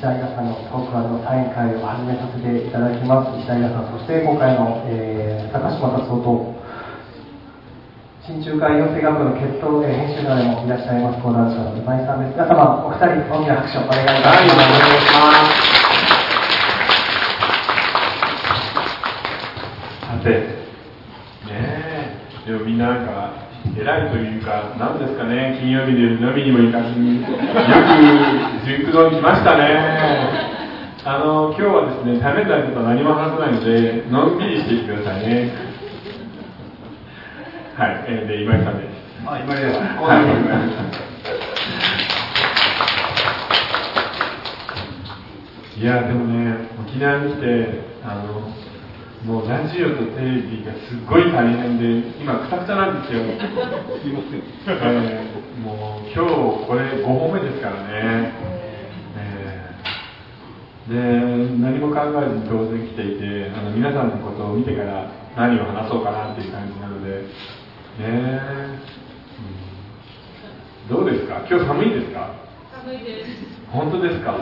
石田さんのトークのサイン会を始めさせていただきます。石田さんそして今回の、えー、高島達夫と新中海養成学部の決闘、えー、編集者でもいらっしゃいます講談社の今井さんです。皆様お二人大きな拍手をお願いいたします、はい、お願いしますさてねえでもみんななんか偉いというか、なんですかね、金曜日で飲みにも行かずに、よく熟堂に来ましたね。あの、今日はですね、食べたいことは何も話さないので、のんびりしていてくださいね。はい、えー、で、今井さんです。あ、今井です。はい。いや、でもね、沖縄に来て、あの、もうラジオとテレビがすごい大変で、今、くたくたなんですよ。すいません。えー、もう今日、これ5本目ですからね。えー、で、何も考えずに当然来ていて、あの皆さんのことを見てから何を話そうかなっていう感じなので、ねうん、どうですか？今日寒いですか？寒いです。本当ですか？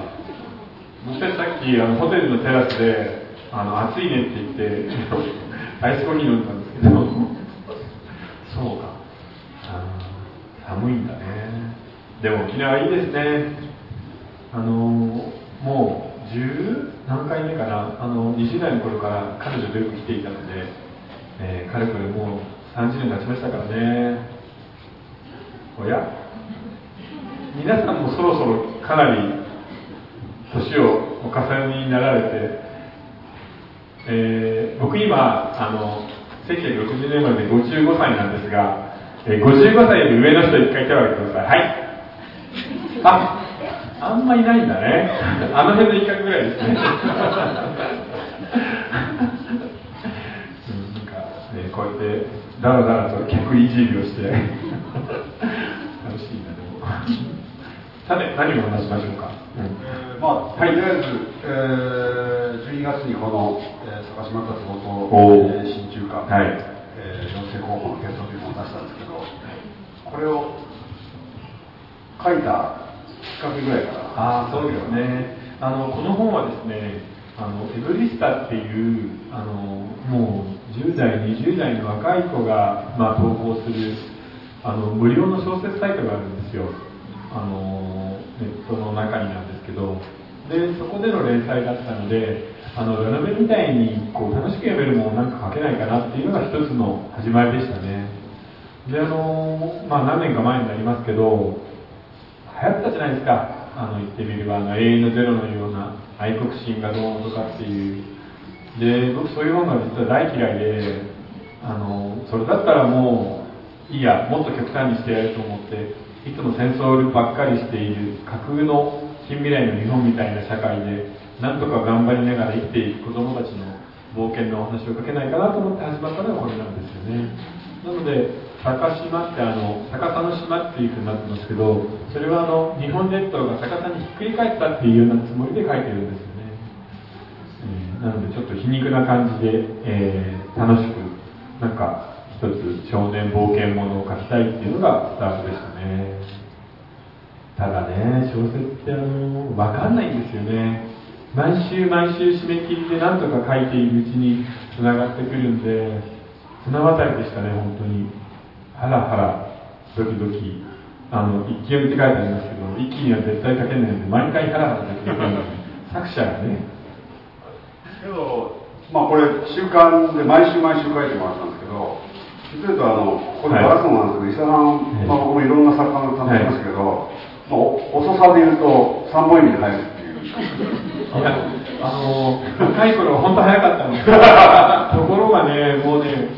私さっきあのホテルのテラスであの暑いねって言って アイスコーヒー飲んだんですけど。そうか。寒いんだね。でも沖縄いいですね。あのもう10何回目かな？あの20代の頃から彼女とよく来ていたので、えー、かれこれもう30年経ちましたからね。おや？皆さんもそろそろかなり年をお重ねになられてえー、僕今あの1960年生まれで55歳なんですが、えー、55歳より上の人一回手を挙げてください。はい。ああんまいないんだね。あの辺の一角ぐらいですね。うん、なんか、ね、こうやってだらだらと客いじりをして楽しいなでも。さて何を話しましょうか、うん。えー、まあ、とりあえず、えー、12月にこの高島達夫と、えー、新中華、はい、えー、女性候補の決闘というのを出したんですけど、これを書いたかけぐらいから。あそうですね。あのこの本はですね、あのエブリスタっていうあのもう10代、20代の若い子が、まあ、投稿するあの無料の小説サイトがあるんですよ。あのネットの中になんですけど、でそこでの連載だったので。あのラノベみたいにこう楽しく読めるものなんか書けないかなっていうのが一つの始まりでしたねであのまあ何年か前になりますけど流行ったじゃないですか。あの言ってみればあの永遠のゼロのような愛国心がどうとかっていう。で僕そういう本が実は大嫌いであのそれだったらもういいやもっと極端にしてやると思っていつも戦争ばっかりしている架空の近未来の日本みたいな社会でなんとか頑張りながら生きていく子供たちの冒険のお話をかけないかなと思って始まったのがこれなんですよね。なので逆島ってあの逆さの島っていうふうになってますけどそれはあの日本列島が逆さにひっくり返ったっていうようなつもりで書いてるんですよね、えー、なのでちょっと皮肉な感じで、えー、楽しくなんか一つ少年冒険ものを書きたいっていうのがスタートでしたね。ただね小説ってあの分かんないんですよね。毎週毎週締め切りで何とか書いているうちにつながってくるんで綱渡りでしたね本当に。ハラハラドキドキあの一気読みって書いてありますけど一気には絶対書けないんで毎回ハラハラできる作者がね。けどまあこれ週刊で毎週毎週書いてもらったんですけど実はとあのこれガラスもなんですけど、はい、伊佐さん、まあ、僕もいろんな作家の担当しますけど、はい、まあ、遅さで言うと3本意味で入るっていう。いや、あの、若い頃は本当早かったんです ところがね、もうね、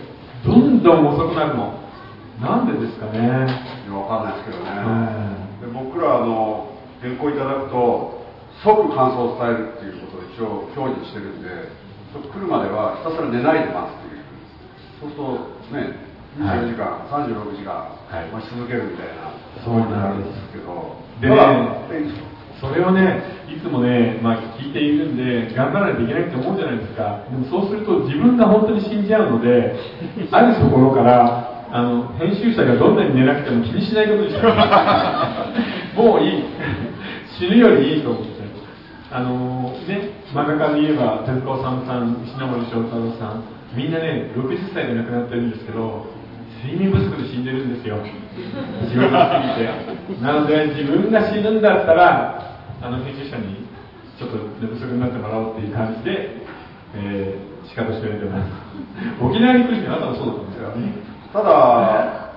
どんどん遅くなるの。なんでですかね。わかんないですけどね。で僕ら、あの、原稿いただくと、即感想を伝えるっていうことを一応表示してるんで、来るまではひたすら寝ないで待つっていう。そうすると、ね、24時間、はい、36時間待ち続けるみたいな、そうなんですけど。でね、それをねいつもね、まあ、聞いているんで頑張らないといけないって思うじゃないですかでもそうすると自分が本当に死んじゃうのであるところからあの編集者がどんなに寝なくても気にしないことにしたもういい死ぬよりいいと思ってあのね、漫画家で言えば手塚治虫さん、石森章太郎さん、みんなね、60歳で亡くなってるんですけど、睡眠不足で死んでるんですよ。仕事しすぎて。なので、自分が死ぬんだったら、あの編集者にちょっと寝不足になってもらおうっていう感じで、えー、仕方してくれてます。沖縄に来る人あなたもそうだったんですよね。ただ、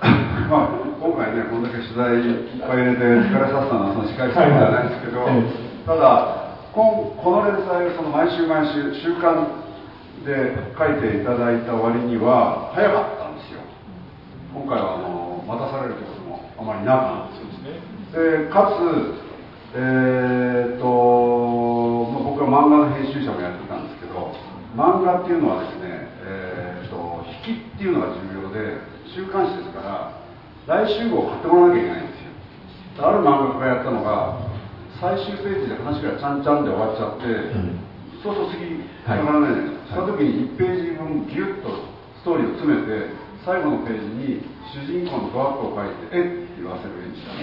まあ、今回ね、こんだけ取材いっぱい入れて疲れさせたのはその司会者ではないですけど、ただ、ここの連載をその毎週毎週週刊で書いていただいた割には早かったんですよ。今回はあの待たされるということもあまりなくでかつえー、っと、まあ、僕は漫画の編集者もやってたんですけど漫画っていうのはですね、えー、っと引きっていうのが重要で週刊誌ですから来週号を買ってもらわなきゃいけないんですよ。ある漫画家がやったのが最終ページで話がちゃんちゃんで終わっちゃって、うん、そうそう次つながらないじゃないですか、はい、その時に1ページ分ギュッとストーリーを詰めて最後のページに主人公のドアップを書いて「えっ?」って言わせる絵にした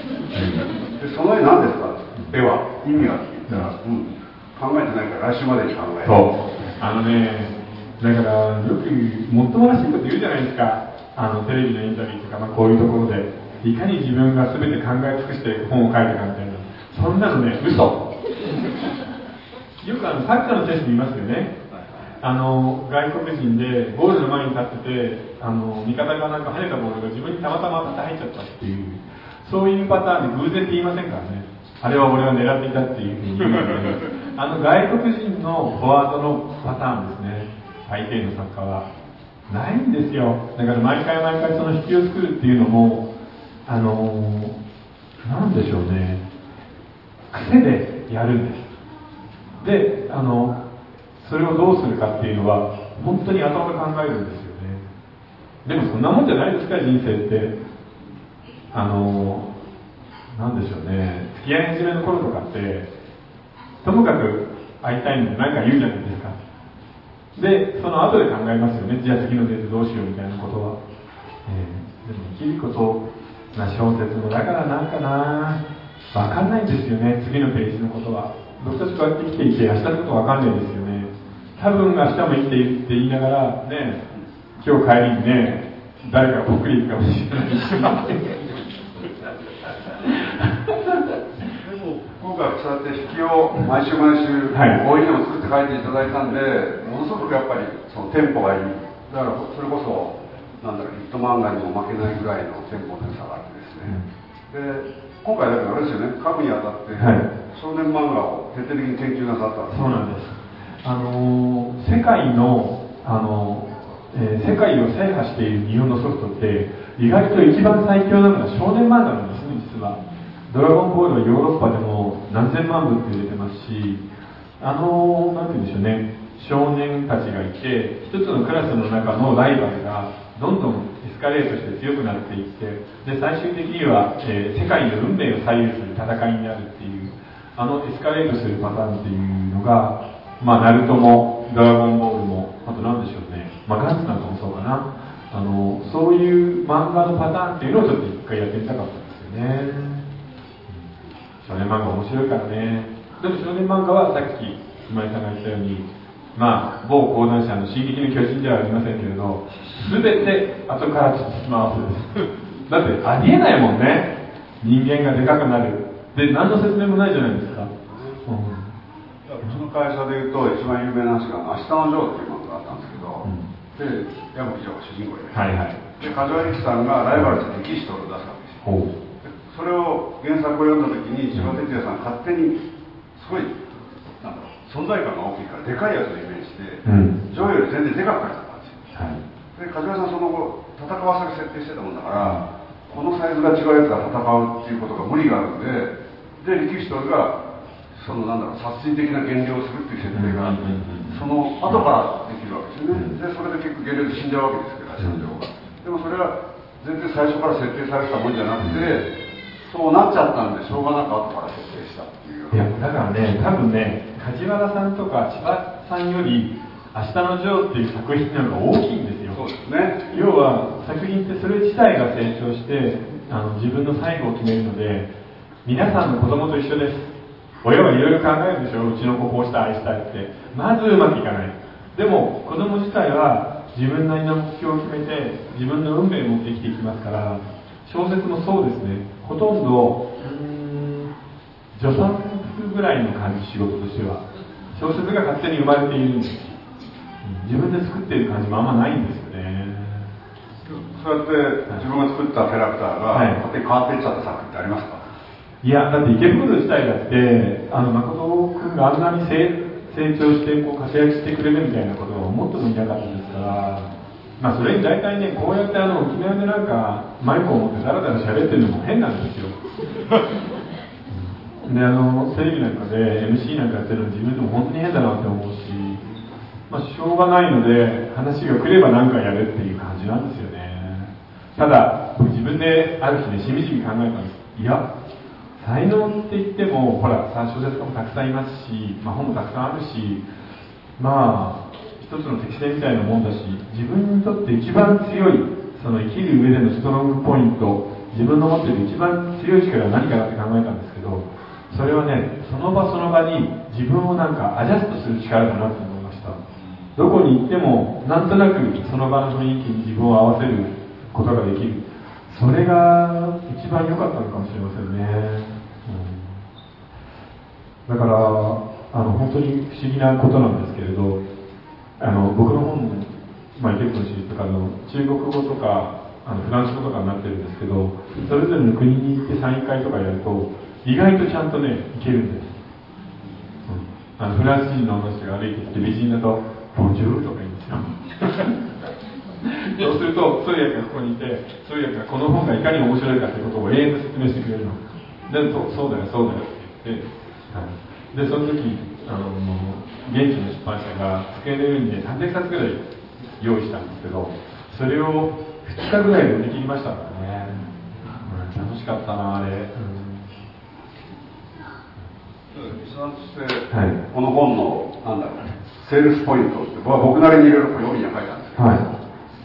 でその絵何ですか絵は？意味はって言ったら、うん、考えてないから来週までに考える。そう。あのねだからよくもっともらしいこと言うじゃないですかあのテレビのインタビューとか、まあ、こういうところでいかに自分が全て考え尽くして本を書いてかみたいなそんなのね、嘘。よくあのサッカーの選手にいますよね。あの外国人でゴールの前に立っててあの味方がなんか跳ねたボールが自分にたまたま当たって入っちゃったっていうそういうパターンで偶然って言いませんからねあれは俺は狙っていたっていうふうに言うので あの外国人のフォワードのパターンですね相手のサッカーはないんですよ。だから毎回毎回その引きを作るっていうのもあのなんでしょうね。癖でやるんです。であのそれをどうするかっていうのは本当に頭で考えるんですよね。でもそんなもんじゃないですか人生って。あのなんでしょうね。付き合い始めの頃とかってともかく会いたいんで何か言うじゃないですか。でその後で考えますよね。じゃあ次のデートどうしようみたいなことは、えー、でも生きることな小説もだからなんかな。分かんないんですよね。次のページのことは。僕たちこうやって生きていて明日のこと分かんないんですよね。多分明日も生きているって言いながらね今日帰りにね誰かぽっくりいくかもしれないし。今回そうやって引きを毎週毎週、はい、多いのを作って書いていただいたんでものすごくやっぱりそのテンポがいい。だからそれこそなんだろうヒット漫画にも負けないぐらいのテンポの良さがあってですね、で今回だからあれですよね。書くにあたって、はい、少年漫画を徹底的に研究なさったそうなんです。あの世界のあの、えー、世界を制覇している日本のソフトって意外と一番最強なのが少年漫画なんですね実は。ドラゴンボールはヨーロッパでも何千万部って売れてますしあのなんて言うんでしょうね少年たちがいて一つのクラスの中のライバルがどんどんエスカレートして強くなっていってで最終的には、えー、世界の運命を左右する戦いになるっていうあのエスカレートするパターンっていうのがまあナルトもドラゴンボールもあと何でしょうねまあガッツなんかもそうかな。あのそういう漫画のパターンっていうのをちょっと一回やってみたかったんですよね、少年漫画面白いからね。でも少年漫画はさっき今井さんが言ったようにまあ、某講談社の「進撃の巨人」ではありませんけれど全て後からつき回すです。だってありえないもんね。人間がでかくなる。で何の説明もないじゃないですか、うん、うちの会社でいうと一番有名な話が「明日のジョー」っていう漫画があったんですけど、うん、で矢吹城が主人公で、はいはい、で梶原力さんがライバルとテキストを出すわけですよ。それを原作を読んだ時に千葉哲也さん勝手にすごい存在感が大きいからでかいやつをイメージして、うん、ジョーより全然でかく描いてたんですよ、はい、で梶原さんその後戦わせる設定してたもんだから、このサイズが違うやつが戦うっていうことが無理があるんでで力士とがそのなんだろう殺人的な減量をするっていう設定があって、その後からできるわけですよね、でそれで結構減量で死んじゃうわけですけど社長がでもそれは全然最初から設定されてたもんじゃなくて、そうなっちゃったんでしょうがなく後から設定したっていういやだからね多分ね梶原さんとか千葉さんより「明日のジョー」っていう作品の方が大きいんですよ。そうですね。要は作品ってそれ自体が成長してあの自分の最後を決めるので皆さんの子供と一緒です。親はいろいろ考えるでしょ。うちの子こうしたい愛したいって。まずうまくいかない。でも子供自体は自分なりの目標を決めて自分の運命を持って生きていきますから小説もそうですね。ほとんどうん助産婦ぐらいの感じ仕事としては。小説が勝手に生まれているんです。自分で作っている感じもあんまないんですよね。そうやって自分が作ったキャラクターがはい。勝手に変わっていっちゃった作品ってありますか、いや、だって池袋自体だって、あの誠君があんなに成成長してこう活躍してくれるみたいなことは思ってもいなかったですから、まあ、それに大体ね、こうやってあの沖縄でなんかマイクを持ってだらだら喋ってるのも変なんですよ。で、あのテレビなんかで MC なんかやってるの自分でも本当に変だなって思うし、まあ、しょうがないので、話が来れば何かやるっていう感じなんですよね。ただ、僕自分である日ね、しみじみ考えたんです。いや、才能って言っても、ほら、小説家もたくさんいますし、まあ、本もたくさんあるし、まあ、一つの適性みたいなもんだし、自分にとって一番強い、その生きる上でのストロングポイント、自分の持ってる一番強い力は何かなって考えたんですけど、それはね、その場その場に自分をなんかアジャストする力だなって思いました。どこに行っても、なんとなくその場の雰囲気に自分を合わせることができる。それが一番良かったのかもしれませんね。うんだから、あの本当に不思議なことなんですけれど、あの僕の本、まあ、池袋の史とかの中国語とかあのフランス語とかになってるんですけど、それぞれの国に行ってサイン会とかやると、意外とちゃんとね、いけるんです。うんあのフランス人の女の人が歩いてきて、美人だと、ボンジュールとか言うんですよ。そうすると、通訳がここにいて、通訳がこの本がいかに面白いかということを永遠と説明してくれるの。で、とそうだよ、そうだよって言って、はい、で、その時あの、現地の出版社が机の上にね、300冊ぐらい用意したんですけど、それを2日ぐらいで売り切りましたからね。うん楽しかったな、あれ。うんはいこの本のなんだろうセールスポイントって僕なりにいろいろ読みには書いたんですけど、はい。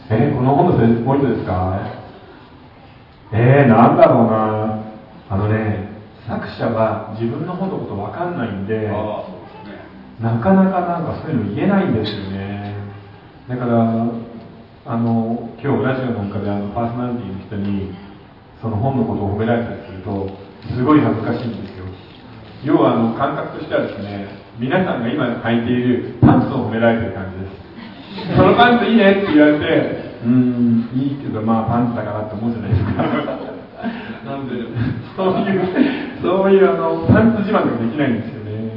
えーこの本のセールスポイントですか？えー、なんだろうな。あのね、作者は自分の本のことわかんないんで、ねなかなかなんかそういうの言えないんですよね。だから、あの、今日ラジオなんかであのパーソナリティの人に、その本のことを褒められたりすると、すごい恥ずかしいんですよ。要はあの感覚としてはですね、皆さんが今履いているパンツを褒められてる感じです。そのパンツいいねって言われて、うーん、いいけど、まあパンツだからって思うじゃないですか。なんで、そういう、そういうあの、パンツ自慢ができないんですよね。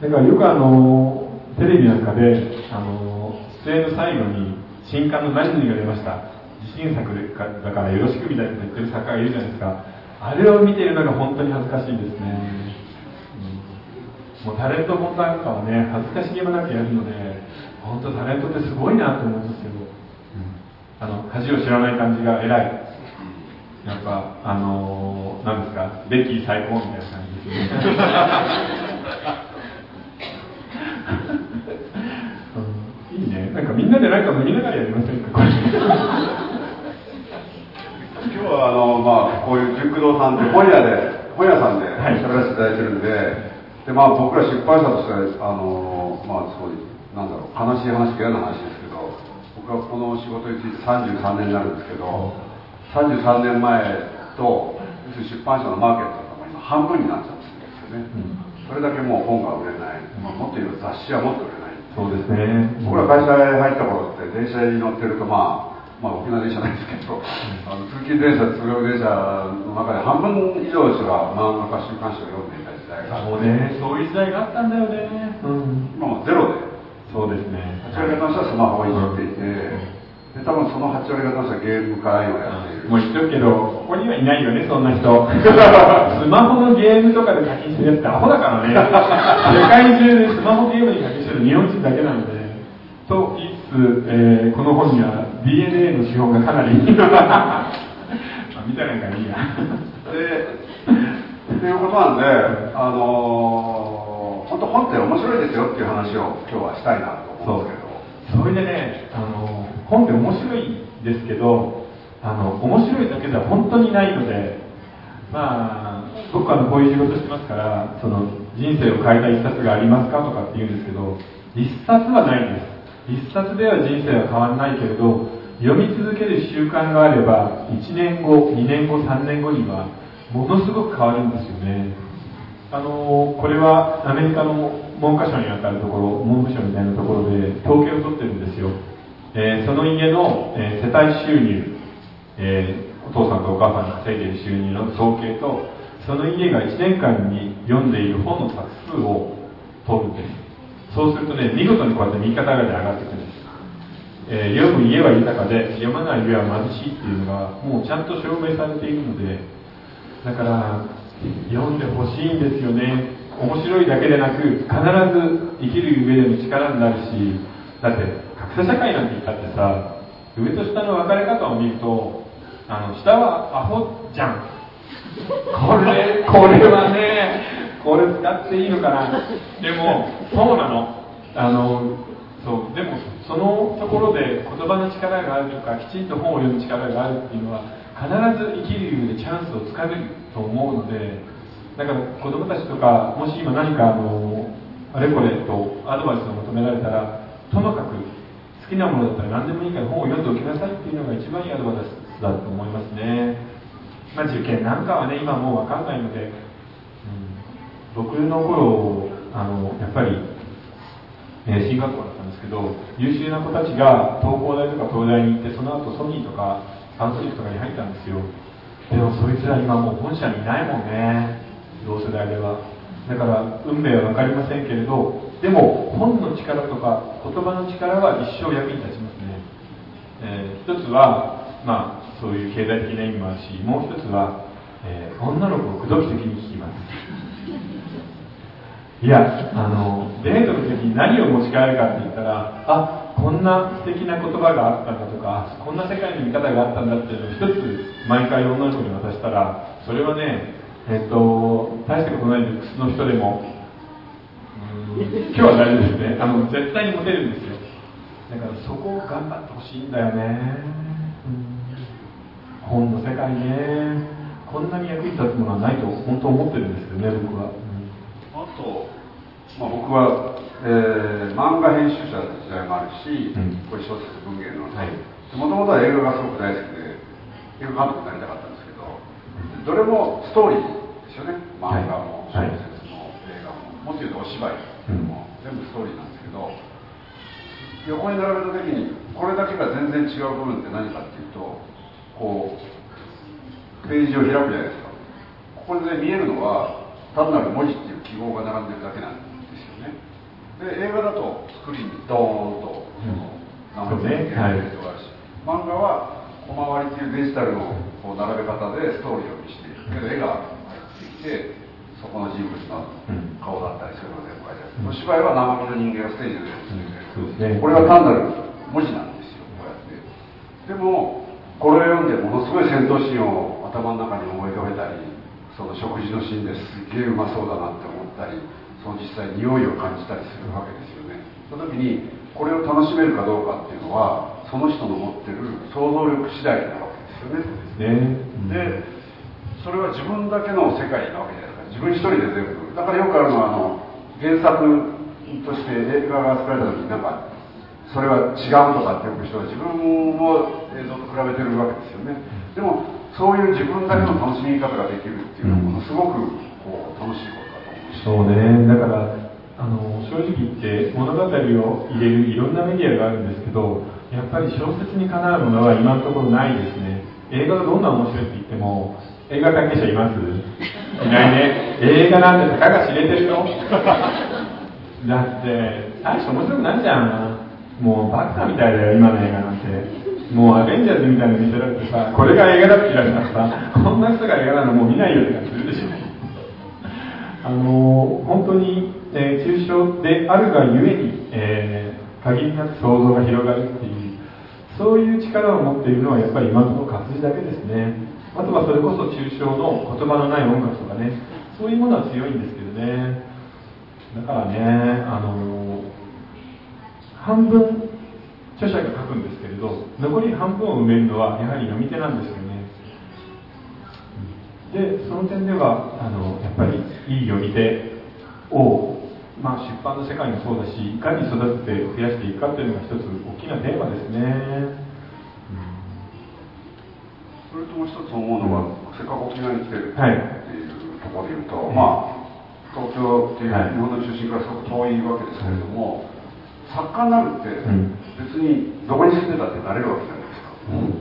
だからよくあの、テレビなんかで、あの、出演の最後に、新刊の何々が出ました。自信作でかだからよろしくみたいなこと言ってる作家がいるじゃないですか。あれを見ているのが本当に恥ずかしいですね。うんもうタレント本なんかはね、恥ずかしげもなくやるので、本当タレントってすごいなと思うんですけど、あの、恥を知らない感じが偉い。やっぱ、あのー、なんですか、ベッキー最高みたいな感じですね。うんいいね。なんかみんなでなんか飲みながらやりませんか、これ。今日はあの、まあ、こういう熟堂さんって本屋で本屋さんではい。喋らせていただいてるんで,、でまあ、僕ら出版社としてあの、まあ、すごいなんだろう悲しい話嫌な話ですけど僕はこの仕事について33年になるんですけど33年前と要するに出版社のマーケットが今半分になっちゃってるんですよね、それだけもう本が売れない、まあ、もっと言うと雑誌はもっと売れない。そうですね。僕ら会社へ入った頃って電車に乗ってるとまあまあ沖縄電車ないですけど、あの通勤電車通学電車の中で半分以上の人が漫画か週刊誌を読んでいた時代がそうね、そういう時代があったんだよね。うん。今もゼロでそうですね。8割方の人はスマホをいじっていて、で多分その8割方の人はゲームから今やっている、もう言っとくけど、ここにはいないよね、そんな人。スマホのゲームとかで課金してるやつってアホだからね。世界中でスマホゲームに課金してる日本人だけなんで。と言いえーこの本には DNA の資本がかなり。まあ、見たらいいからいいや。でっていうことなんで、あのー本当本って面白いですよっていう話を今日はしたいなと思うんですけどそれでね、あの、本って面白いですけど、あの、面白いだけでは本当にないので、まあ、僕はこういう仕事してますからその人生を変えた一冊がありますかとかって言うんですけど一冊はないです一冊では人生は変わらないけれど読み続ける習慣があれば1年後2年後3年後にはものすごく変わるんですよね。あのこれはアメリカの文科省にあたるところ文部省みたいなところで統計を取ってるんですよ、えー、その家の、えー、世帯収入、えー、お父さんとお母さんが稼いでる収入の総計とその家が1年間に読んでいる本の冊数を取るんです。そうするとね見事にこうやって右肩上がり上がっていくんです、え読む家は豊かで読まない家は貧しいっていうのがもうちゃんと証明されているのでだから読んでほしいんですよね。面白いだけでなく必ず生きる上での力になるしだって格差社会なんて言ったってさ上と下の分かれ方を見るとあの下はアホじゃん。これこれはねこれ使っていいのかな？でもそうなの。あのそう。でもそのところで言葉の力があるとかきちんと本を読む力があるっていうのは必ず生きる上でチャンスをつかめると思うのでだから子供たちとかもし今何かあのあれこれとアドバイスを求められたらともかく好きなものだったら何でもいいから本を読んでおきなさいっていうのが一番いいアドバイスだと思いますね、まあ、受験なんかはね今もう分かんないので、うん、僕の頃あのやっぱり、えー、進学校だったんですけど優秀な子たちが東工大とか東大に行ってその後ソニーとかサンソニックとかに入ったんですよ。でもそいつら今もう本社にいないもんね。同世代では。だから運命は分かりませんけれどでも本の力とか言葉の力は一生役に立ちますね、えー、一つはまあそういう経済的な意味もあるしもう一つは、えー、女の子を口説き的に聞きます。いやあのデートの時に何を持ち帰るかって言ったらあこんな素敵な言葉があったんだとかこんな世界の見方があったんだっていうのを一つ毎回女の子に渡したらそれはねえっと大したことないルックスの人でも今日は大丈夫ですね。あの絶対にモテるんですよ。だからそこを頑張ってほしいんだよね、本の世界ね。こんなに役に立つものはないと本当思ってるんですよね僕は、と、まあ、僕はえー、漫画編集者の時代もあるし、うん、これ小説文芸の。もともとは映画がすごく大好きで映画監督になりたかったんですけどどれもストーリーですよね。漫画も小説も映画も。もっと言うとお芝居も、全部ストーリーなんですけど横に並べた時にこれだけが全然違う部分って何かっていうとこうページを開くじゃないですか。ここで見えるのは単なる文字っていう記号が並んでるだけなんですで映画だとスクリーンにドーンとその、うん、ね、はい、漫画は小回りっていうデジタルのこう並べ方でストーリーを見せていくけど絵が入ってきてそこの人物の顔だったりそういうのが全部書いてある、うん、お芝居は生身の人間がステージで演じてこれは単なる文字なんですよこうやって。でもこれを読んでものすごい戦闘シーンを頭の中に思い浮かべたりその食事のシーンです。っげえうまそうだなって思ったりその実際匂いを感じたりするわけですよね。その時にこれを楽しめるかどうかっていうのはその人の持ってる想像力次第なわけですよね。で、それは自分だけの世界なわけじゃないですか。自分一人で全部。だからよくあるのはあの原作として映画が作られた時になんかそれは違うとかってよく人は自分も映像と比べてるわけですよね。でもそういう自分だけの楽しみ方ができるっていうのはものすごくこう楽しいことそうね。だからあの正直言って物語を入れるいろんなメディアがあるんですけどやっぱり小説にかなうものは今のところないですね。映画がどんな面白いって言っても映画関係者います？いないね。映画なんてたかが知れてるよ だって大して面白くないじゃん。もうバカみたいだよ今の映画なんて。もうアベンジャーズみたいに見せられてさこれが映画だって言われたらさこんな人が映画なのもう見ないよって感じするでしょ。あの本当に、えー、抽象であるがゆえに、えー、限りなく想像が広がるっていうそういう力を持っているのはやっぱり今の活字だけですね。あとはそれこそ抽象の言葉のない音楽とかね。そういうものは強いんですけどね。だからねあの半分著者が書くんですけれど残り半分を埋める。のはやはり読み手なんですよねでその点ではあのやっぱりいい読み手を、まあ、出版の世界もそうだしいかに育てて増やしていくかというのが一つ大きなテーマですね、それともう一つ思うのは、せっかく沖縄に来てる。っていうところで言うと、はい、まあ東京っていう日本の中心からすごく遠いわけですけれども、作家になるって別にどこに住んでたってなれるわけじゃないですか、うん、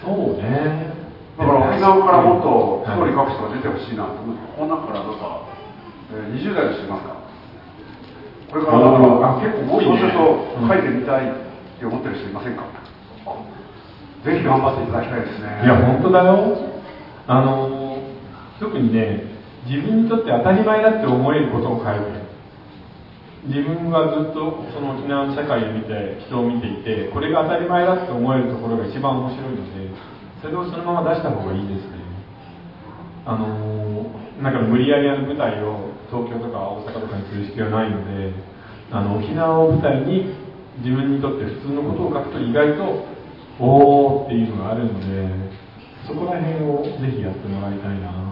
そうね。だから沖縄からもっとストーリー書く人が出てほしいなと思って、この中からどうか、えー、20代の人いますか。これからだから結構多い、ね、そうすると書いてみたいって思ってる人いませんか、うん、ぜひ頑張っていただきたいですね。いや本当だよ。あの特にね自分にとって当たり前だって思えることを書いて自分がずっとその沖縄の社会を見て人を見ていてこれが当たり前だって思えるところが一番面白いのでそれをそのまま出した方がいいですね。あのなんか無理やりある舞台を東京とか大阪とかにする必要はないのであの沖縄を舞台に自分にとって普通のことを書くと意外とおおっていうのがあるのでそこら辺をぜひやってもらいたいな。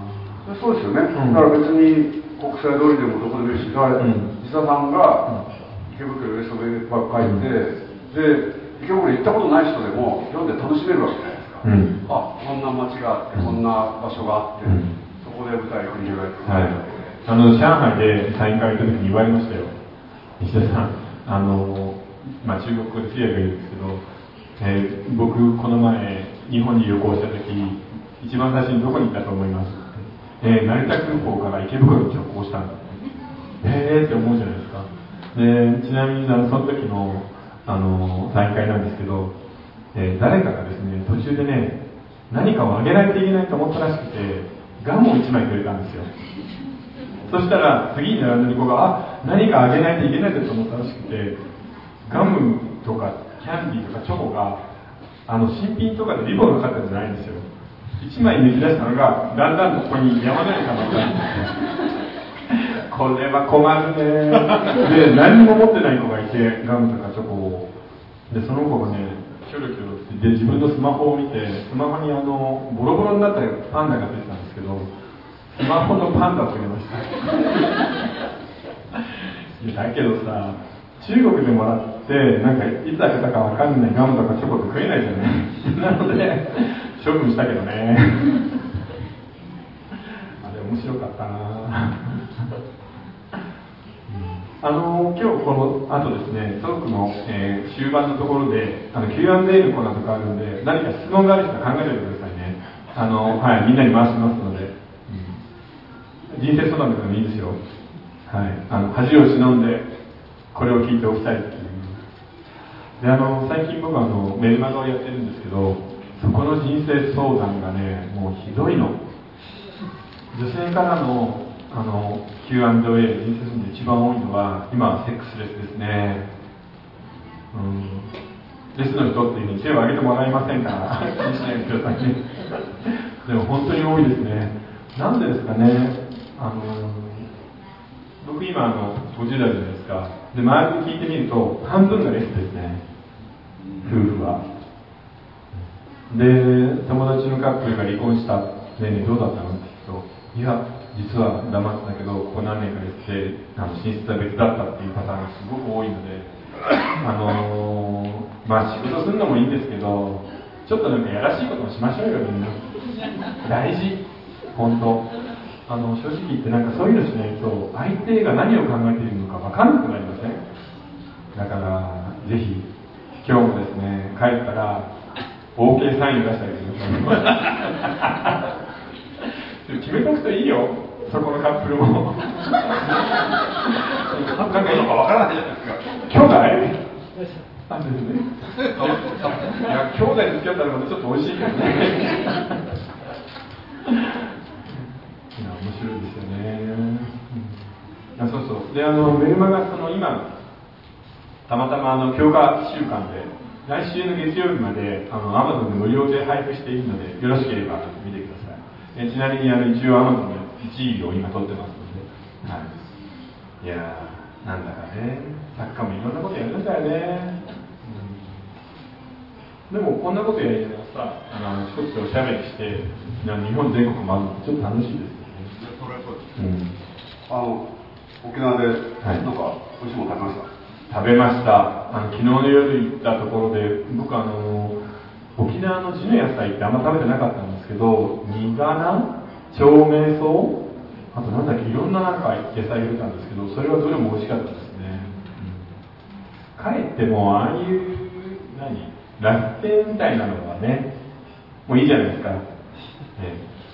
そうですよね、うん、だから別に国際通りでもどこでもいいし、うん、石田さんが池袋ウエストベばっかりで、で池袋行ったことない人でも読んで楽しめるわけじゃないうん、あこんな街があって、こんな場所があって、そこで舞台繰り広げて、はい、あの上海でサイン会行った時に言われましたよ。西田さん。あの、まあ、中国語で通訳がいるんですけど、えー、僕この前日本に旅行した時一番最初にどこに行ったと思いますえー、成田空港から池袋に直行したんだへえーって思うじゃないですか。でちなみにあのその時のあの大会なんですけどえ、誰かがですね途中でね何かをあげないといけないと思ったらしくてガムを1枚くれたんですよ。そしたら次に並んでる子があ何かあげないといけないと思ったらしくてガムとかキャンディーとかチョコがあの新品とかでリボンがかかったんじゃないんですよ。1枚抜き出したのがだんだんここに山のように溜まったんですよ。これは困るね。で何も持ってない子がいてガムとかチョコを。でその子がねキョロキョロってで自分のスマホを見てスマホにあのボロボロになったパンダが出てたんですけどスマホのパンダをくれました。いやだけどさ中国でもらってなんかいつ開けたかわかんないガムとかチョコって食えないじゃない。なので処分したけどね。あれ面白かったなあの今日この後ですね、トークの、えー、終盤のところであの Q&A のコーナーとかあるんで、何か質問がある人は考えておいてくださいね。あのはい、みんなに回しますので、うん、人生相談とかもいいですよ。はい、あの恥を忍んでこれを聞いておきたいっていう。であの最近僕はあのメルマガをやってるんですけど、そこの人生相談がね、もうひどいの。女性からのあの Q&A 人生で一番多いのは今はセックスレスですね。うん。レスの人っていうふうに手を挙げてもらえませんから気にしないでくださいねでも本当に多いですね。なんでですかね。あの僕今あの50代じゃないですか。で周りに聞いてみると半分がレスですね。夫婦は。で友達のカップルが離婚したねえねえどうだったのって聞くといや実は黙ってたけどここ何年かでってあの寝室は別だったっていうパターンがすごく多いので あのー、まあ仕事するのもいいんですけどちょっとなんかやらしいこともしましょうよみんな。大事。本当。あの正直言ってなんかそういうのしないと相手が何を考えているのか分かんなくなりません？だからぜひ今日もですね帰ったら OK サインを出してあげてください。決めとくといいよそこのカップルも。なんかいいのかわからないじゃないですか。兄弟あですね。いや兄弟で付き合ったらまたちょっと美味しいけどね。いや面白いですよね、うん、あそうそう。であのメルマガその今たまたまあの強化週間で来週の月曜日まであの Amazon で無料で配布しているのでよろしければ見てください。えちなみにあの一応アマゾンで1位を今取ってますので、はい、いやーなんだかね。作家もいろんなことやるんだよね、うん、でもこんなことやりながらさあのあちこちでおしゃべりして日本全国回るのちょっと楽しいですよね。あの沖縄でなんか美味しいもの食べました、食べました。あの昨日の夜行ったところで僕あの沖縄の地の野菜ってあんま食べてなかったんですけどニガナ長命草？あとなんだっけ？いろんななんか野菜入れたんですけどそれはどれも美味しかったですね、うん、かえってもああいう何？楽天みたいなのはねもういいじゃないですか、ね、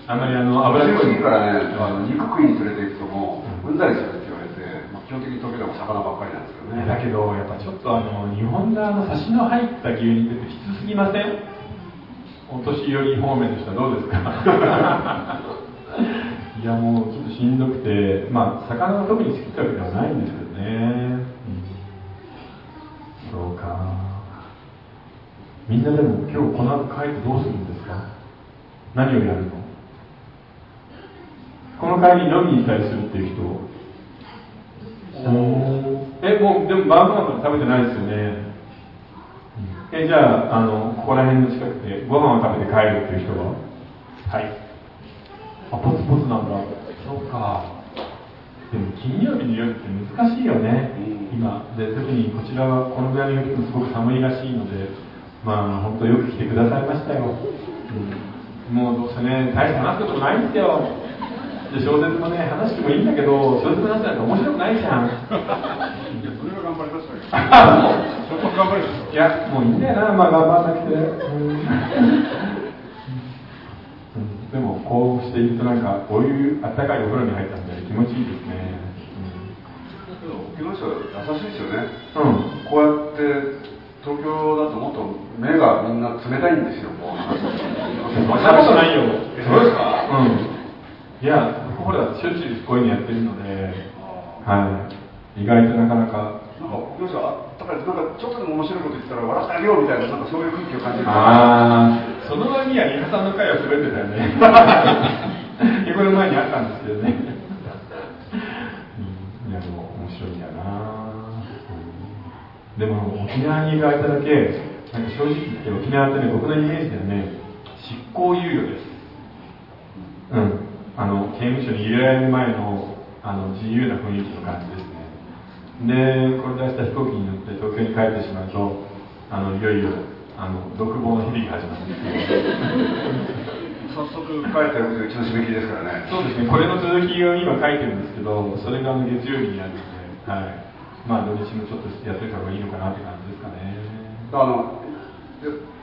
あんまりあの油っこい。からねあの肉食いに連れて行くともううん。ざりするって言われて、まあ、基本的に東京でも魚ばっかりなんですけどね。だけどやっぱちょっとあの日本のあのサシの入った牛肉ってきつすぎません？お年寄り方面としてはどうですか？いやもうちょっとしんどくてまあ魚が特に好きってわけではないんですけどね、うん、そうか。みんなでも今日この後帰ってどうするんですか？何をやるの？この帰り飲みに行ったりするっていう人。えもうでも晩ご飯食べてないですよね。えじゃああのここら辺の近くでご飯を食べて帰るっていう人は？はいあポツポツなんだ。そうか。でも金曜日の夜って難しいよね、うん、今。で特にこちらはこのぐらいの夜すごく寒いらしいのでまあ本当よく来てくださいましたよ、うん、もうどうせね大して話すことないんですよ。で小説もね話してもいいんだけど小説の話なんて面白くないじゃん。それは頑張りました いやもういいんだよな。まあ頑張んなくて、うん、こうしているとなんかこういうあったかいお風呂に入ったんで気持ちいいですね、うん、沖縄市は優しいですよね、うん、こうやって東京だともっと目がみん。な冷たいん。ですよもうそん。なことないよそうですかうん。いや僕ほらしょっちゅうこういうのやってるのではい意外となかなかなん。か沖縄市だからなんかちょっとでも面白いこと言ったら笑ってあげようみたいななんかそういう空気を感じる。ああその割にはリハさんの回は滑ってたよね。これ前にあったんですけどね、うん、いやでも面白いんだな、うん、でも沖縄にいる間だけなんか正直言って沖縄ってね僕のイメージではね執行猶予です。うん。あの刑務所に入れられる前のあの自由な雰囲気の感じですでこれ出した飛行機に乗って東京に帰ってしまうとあのいよいよあの独房の日々が始まる。早速書いてるうちの締め切りですからね。そうですね。これの続きを今書いてるんですけどそれが月曜日にあるので、はい、まあ土日もちょっとやってた方がいいのかなって感じですかね。あの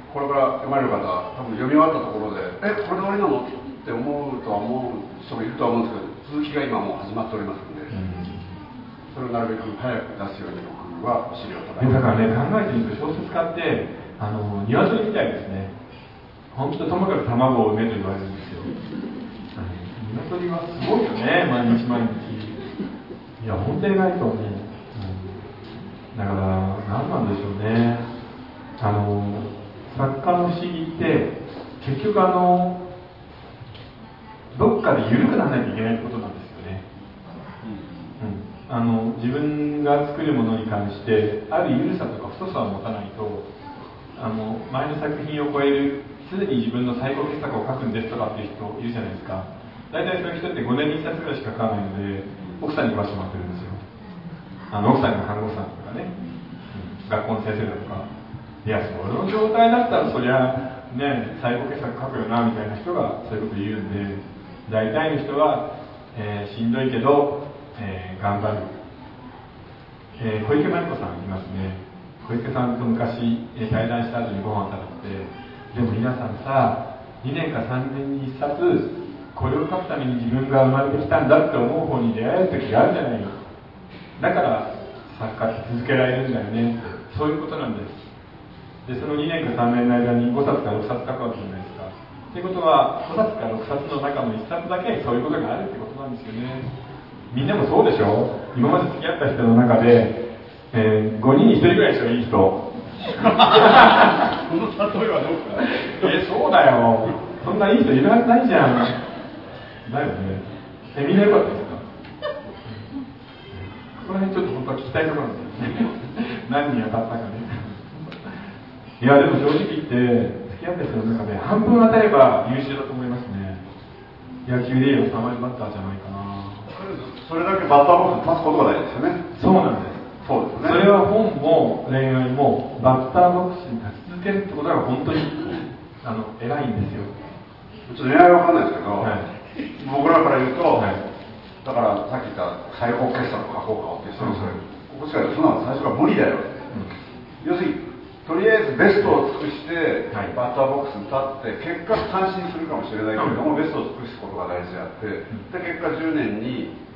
これから読まれる方多分読み終わったところでえこれで終わりなの？って思うとは思う人もいるとは思うんですけど続きが今もう始まっておりますそれをなるべく早く出すように僕はお尻を叩いてだからね考えてみると小説家ってあの鶏みたいですね。本当ともかく卵を産めと言われるんですよ。鶏はすごいよね毎日毎日。いや本当にないと思う、うん、だから何なんでしょうね。あの作家の不思議って結局あのどっかで緩くならないといけないってことなんですあの自分が作るものに関してある緩さとか太さを持たないとあの前の作品を超えるすでに自分の最高傑作を書くんですとかっていう人いるじゃないですか。大体そういう人って5年に1冊ぐらいしか書かないので奥さんに言わせてもらってるんですよ。あの奥さんが看護師さんとかね、学校の先生だとか。いやその状態だったらそりゃね最高傑作書くよなみたいな人がそういうこと言うんで大体の人は、えー、しんどいけどえー、頑張る、えー、小池真理子さんいますね。小池さんと昔、えー、対談した後にご飯食べてでも皆さんさ2年か3年に1冊これを書くために自分が生まれてきたんだって思う方に出会える時があるじゃないかだから作家って続けられるんだよね。そういうことなんです。でその2年か3年の間に5冊か6冊書くわけじゃないですか。っていうことは5冊か6冊の中の1冊だけそういうことがあるってことなんですよね。みんなもそうでしょ？今まで付き合った人の中で、えー、5人に1人ぐらいしかいい人。この例えそうだよ。そんないい人いるはずないじゃん。だよね。えみんなよかったですか？この辺ちょっと本当は聞きたいところなんです何に当たったかね。いやでも正直言って付き合キャンパスの中で半分当たれば優秀だと思いますね。野球でいう3割バッターじゃないか。なそれだけバッターボックス立つことが大事ですよね。そうなんです。そうですね。それは本も恋愛もバッターボックスに立ち続けるってことが本当にあの偉いんですよ。ちょっと恋愛は分かんないですけど、はい。僕らから言うと、はい。だからさっき言った最高傑作を書こうかって人にそれ、ここしかそんなの最初から無理だよって、要するにとりあえずベストを尽くして、はい。バッターボックスに立って結果三振するかもしれないけれども、ベストを尽くすことが大事であって、で結果10年に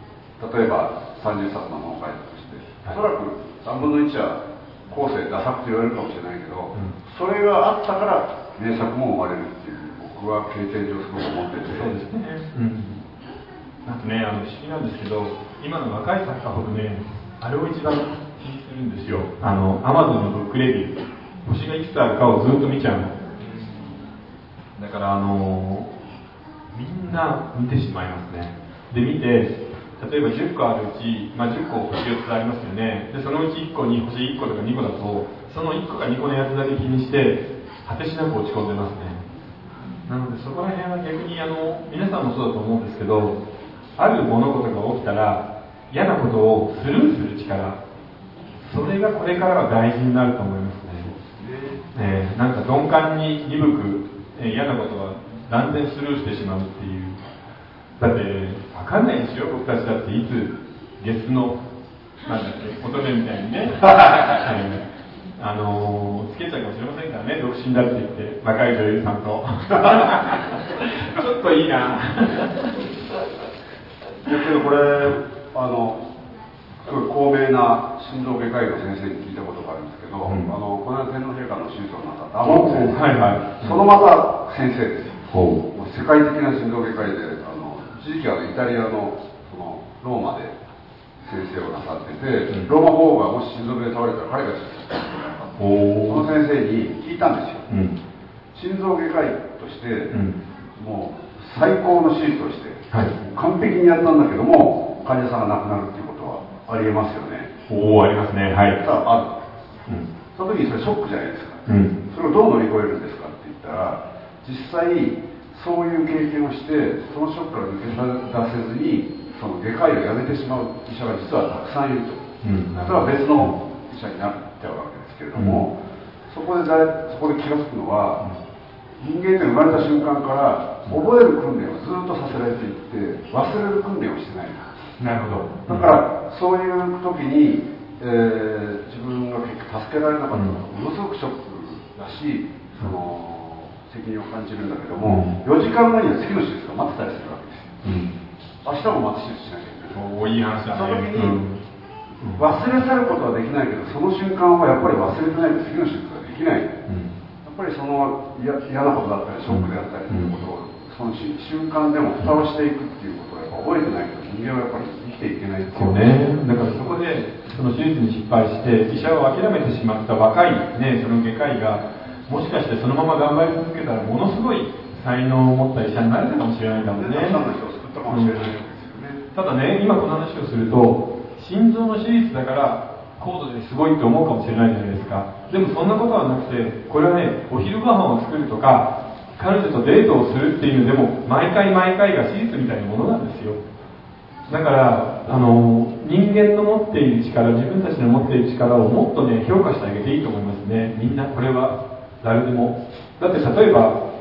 例えば30冊の本を書いたとして、はいおそらく3分の1は後世ダサくて言われるかもしれないけど、んそれがあったから名作も生まれるっていう僕は経験上すごく思っててそうですね。うん。なんかね、あの不思議なんですけど、今の若い作家ほどね、あれを一番気にするんですよ。あの、アマゾンのブックレビュー。星がいくつあるかをずっと見ちゃうの。だから、あのみんな見てしまいますね。で、見て、例えば10個あるうち、まあ、10個星4つありますよね。で、そのうち1個に星1個とか2個だと、その1個か2個のやつだけ気にして、果てしなく落ち込んでますね。なのでそこら辺は逆にあの皆さんもそうだと思うんですけどある物事が起きたら嫌なことをスルーする力それがこれからは大事になると思いますね、えーなんか鈍感に鈍く、えー嫌なことは断然スルーしてしまうっていうだって分かんないですよ。僕たちだっていつゲスのなんだっけ乙女みたいにね、え ーあのーつけちゃうかもしれませんからね。独身だって言って若い女優さんと。ちょっといいな。だけどこれあのすごい高名な心臓外科医の先生に聞いたことがあるんですけど、うん。あのこの間天皇陛下の手術をなさったはいはい。そのまた先生です。う。世界的な心臓外科医で一時期はイタリアのそのローマで先生をなさってて、うん。ローマ法王がもし心臓病で倒れたら彼がその先生に聞いたんですよ。うん。心臓外科医として、うん。もう最高の手術をして、はい。完璧にやったんだけども患者さんが亡くなるっていうことはありえますよね。おおありますね。はい。ただある。うん。その時にそれショックじゃないですか、うん。それをどう乗り越えるんですかって言ったら実際そういう経験をしてそのショックから抜け出せずにその外科医を辞めてしまう医者が実はたくさんいると、うん。それは別の医者になっちゃうわけですけれども、そこで誰そこで気が付くのは、人間って生まれた瞬間から覚える訓練をずっとさせられていって忘れる訓練をしてない。なるほど。だからそういう時に、えー自分が結局助けられなかったのがものすごくショックだしその責任を感じるんだけども、うん。4時間後には次の手術が待ってたりするわけですよ。うん。明日もまた手術しなきゃいけない。おおいい話だその時ねに忘れ去ることはできないけどその瞬間はやっぱり忘れてないと次の手術ができない。うん。やっぱりその嫌嫌なことだったりショックであったりということを、そのし瞬間でも蓋をしていくっていうことをやっぱ覚えてないと人間はやっぱり生きていけないっていそうね、だからそこでその手術に失敗して医者を諦めてしまった若い、ね、その外科医がもしかしてそのまま頑張り続けたらものすごい才能を持った医者になれたかもしれないたくさんの人を救ったかもね、ただね今この話をすると心臓の手術だから高度ですごいって思うかもしれないじゃないですか。でもそんなことはなくてこれはねお昼ご飯を作るとか彼女とデートをするっていうのでも毎回毎回が手術みたいなものなんですよ。だからあの人間の持っている力自分たちの持っている力をもっとね評価してあげていいと思いますね。みんなこれは。誰でも。だって例えば、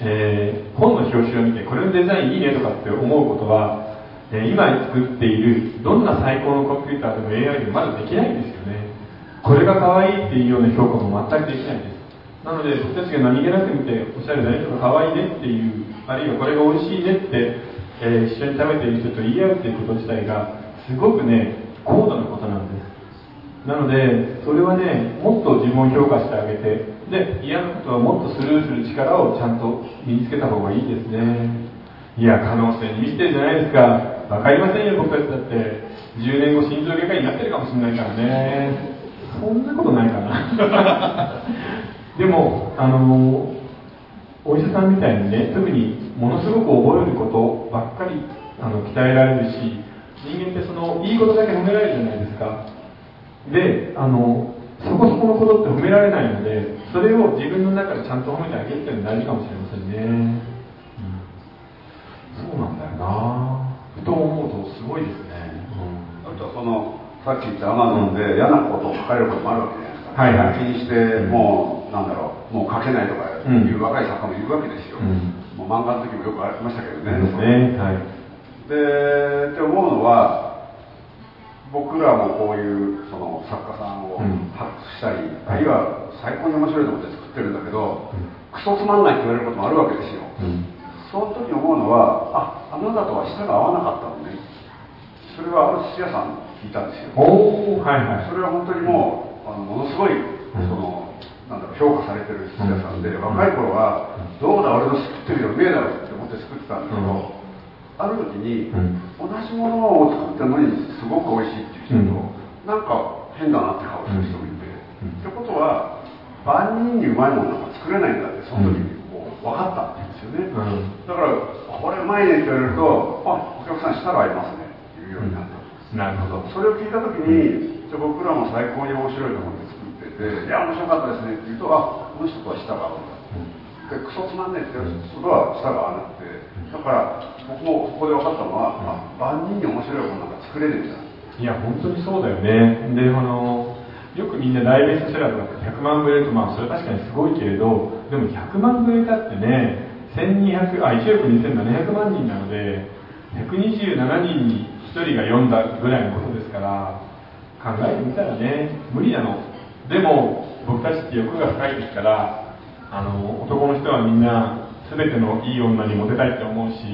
えー本の表紙を見てこれのデザインいいねとかって思うことは、えー今作っているどんな最高のコンピューターでも AI でもまだできないんですよね。これが可愛いっていうような評価も全くできないです。なので僕たちが何気なく見ておしゃれだねとか可愛いねっていうあるいはこれが美味しいねって、えー一緒に食べている人と言い合うっていうこと自体がすごくね高度なことなんです。なのでそれはねもっと自分を評価してあげてで嫌なことはもっとスルーする力をちゃんと身につけた方がいいですね。いや可能性に満ちてるじゃないですか。分かりませんよ僕たちだって。10年後心臓外科医になってるかもしれないからね。そんなことないかな。でもあのお医者さんみたいにね特にものすごく覚えることばっかりあの鍛えられるし人間ってそのいいことだけ褒められるじゃないですか。であのそこそこのことって褒められないのでそれを自分の中でちゃんと褒めてあげるっていうのは大事かもしれませんね、うん、そうなんだよな。ふと思うとすごいですね、うん、あとはそのさっき言ったアマゾンで嫌なことを書かれることもあるわけじゃないですか、はいはい、気にしてもう、なんだろうもう書けないとかいう若い作家もいるわけですよ、もう漫画の時もよくありましたけどね、ね。はい、でって思うのは僕らもこういうその作家さんを発掘したり、うん、あるいは最高に面白いと思って作ってるんだけど、うん、クソつまんないって言われることもあるわけですよ、うん、その時思うのはああなたとは舌が合わなかったのね。それはある寿司屋さんにいたんですよ。おはいはい、それは本当にもうあのものすごいその、なんだろう評価されてる寿司屋さんで、若い頃はどうだ俺の作ってるようめえだろって思って作ってたんだけど、ある時に、同じものを作ってるのにすごく美味しいっていう人と、なんか変だなって顔する人もいて、ってことは万人にうまいものなんか作れないんだってその時にこう分かったって言うんですよね、だからこれうまいねって言われるとあお客さんしたら合いますねっていうようになった、なるほど。それを聞いた時に、じゃ僕らも最高に面白いと思って作ってて「いや面白かったですね」って言うと「あこの人とは舌が合うんだ」でクソつまんねえって言う人とは舌が合わなくてだから僕もここで分かったのは、あ、万人に面白いものなんか作れるんだ。いや本当にそうだよね。であのよくみんな大ベストセラーとかって100万部売れるとまあそれ確かにすごいけれどでも100万部売れたってね1200あ1億2700万人なので127人に1人が読んだぐらいのことですから考えてみたらね無理なの。でも僕たちって欲が深いですからあの男の人はみんな全てのいい女にモテたいって思うし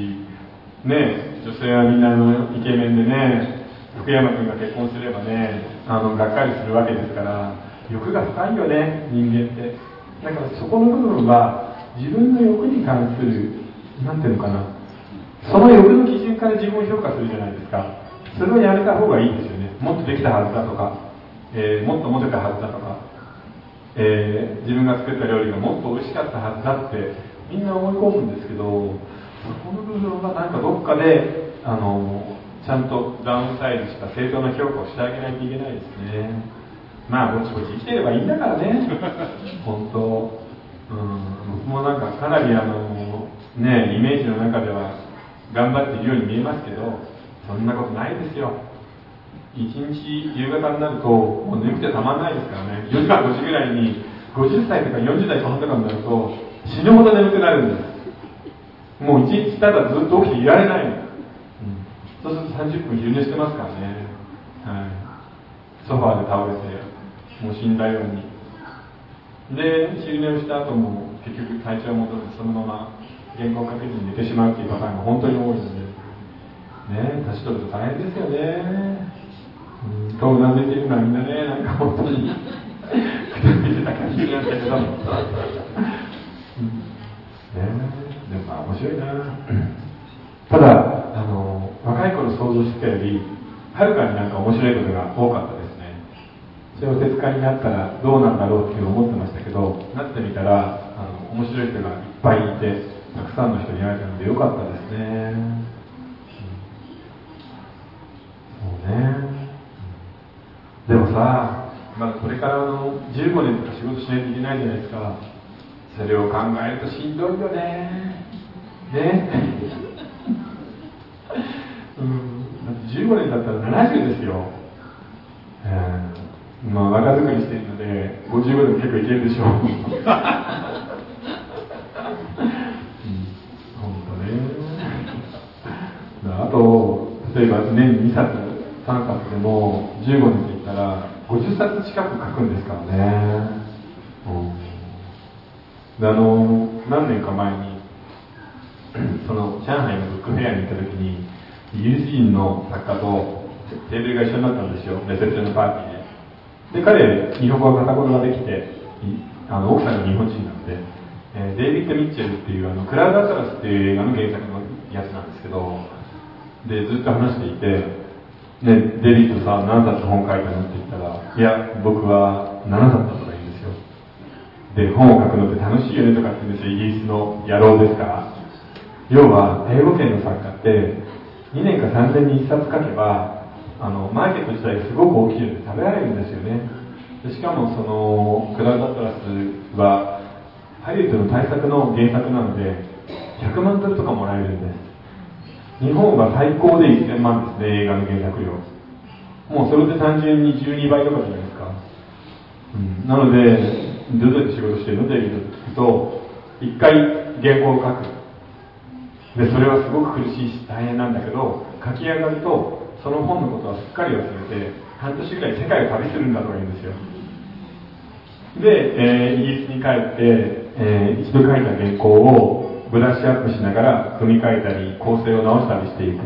ね女性はみんなのイケメンでね福山君が結婚すればねあのがっかりするわけですから欲が深いよね人間って。だからそこの部分は自分の欲に関する何ていうのかな。その欲の基準から自分を評価するじゃないですか。それをやめた方がいいですよね。もっとできたはずだとか、えー、もっとモテたはずだとかえー、自分が作った料理がもっと美味しかったはずだってみんな思い込むんですけどそこの部分はなんかどっかであのちゃんとダウンサイズした正当な評価をしてあげないといけないですね。まあぼちぼち生きてればいいんだからね。本当。うん。僕もなんかかなりあのねイメージの中では頑張っているように見えますけどそんなことないですよ。1日夕方になるともう眠くてたまんないですからね。4時か5時ぐらいに50歳とか40代後半とかになると死ぬほど眠くなるんですもう1日ただずっと起きていられない、うん、そうすると30分昼寝してますからね、はい、ソファーで倒れてもう死んだように。で昼寝をした後も結局体調戻ってそのまま原稿かけずに寝てしまうっていうパターンが本当に多いので。ね年取ると大変ですよね。とうなずいてるのはみんなねなんか本当に見てた感じなんだけど、うん、ね。でもまあ面白いな。ただあの若い頃想像してたよりはるかになんか面白いことが多かったですね。小説家になったらどうなんだろうって思ってましたけどなってみたらあの面白い人がいっぱいいてたくさんの人に会えたのでよかったですね、そうね。でもさ、まだこれからの15年とか仕事しないといけないじゃないですか。それを考えるとしんどいよね。ね。うん。だって15年だったら70ですよ、えー、まあ若作りしてるので55でも結構いけるでしょう。本当ね。あと例えば年に2冊3冊でも15年で言ったら50冊近く書くんですからね、うん、あの何年か前に その上海のブックフェアに行った時にイギリス人の作家とテーブルが一緒になったんですよレセプションのパーティーでで彼日本語が片言ができてあの奥さんが日本人なんで、えー、デイビッド・ミッチェルっていうあのクラウド・アトラスっていう映画の原作のやつなんですけどでずっと話していてで、デイビッドさん何冊本書いたのって言ったら、いや、僕は7冊とか。で、本を書くのって楽しいよねとかって言うんですよ、イギリスの野郎ですから。要は、英語圏の作家って、2年か3年に1冊書けば、あの、マーケット自体すごく大きいので食べられるんですよね。でしかもそのクラウドアトラスはハリウッドの大作の原作なので100万ドルとかもらえるんです日本は最高で1000万ですね映画の原作料もうそれで単純に12倍とかじゃないですか、うん、なのでどうやって仕事してるのって聞くと一回原稿を書く。でそれはすごく苦しいし大変なんだけど書き上がるとその本のことはすっかり忘れて半年ぐらい世界を旅するんだとか言うんですよ。で、えー、イギリスに帰って、えー、一度書いた原稿をブラッシュアップしながら組み替えたり構成を直したりしていく。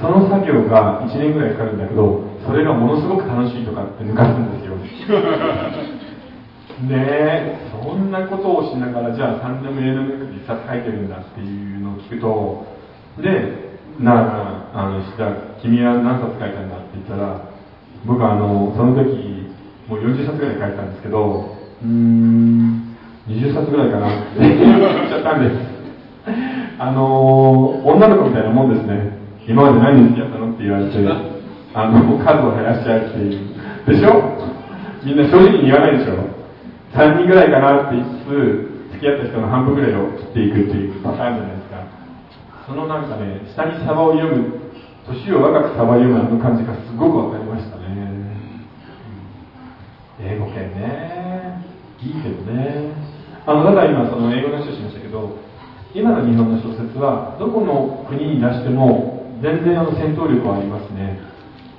その作業が1年ぐらいかかるんだけどそれがものすごく楽しいとかって抜かすんですよ。ねえそんなことをしながらじゃあ3年も4年も一冊書いてるんだっていうのを聞くとでなああの石田君は何冊書いたんだって言ったら僕はあのその時もう40冊ぐらい書いたんですけどうーん20冊ぐらいかなって言っちゃったんです。あの女の子みたいなもんですね。今まで何人付き合ったのって言われてあの数を減らしちゃうっていう。でしょ？みんな正直に言わないでしょ。3人ぐらいかなって言いつつ付き合った人の半分ぐらいを切っていくっていうパターンじゃないですかそのなんかね下にサバを読む年を若くサバ読むあの感じがすごく分かりましたね英語圏ね。いいけどね。あのただ今その英語の話をしましたけど今の日本の小説はどこの国に出しても全然あの戦闘力はありますね。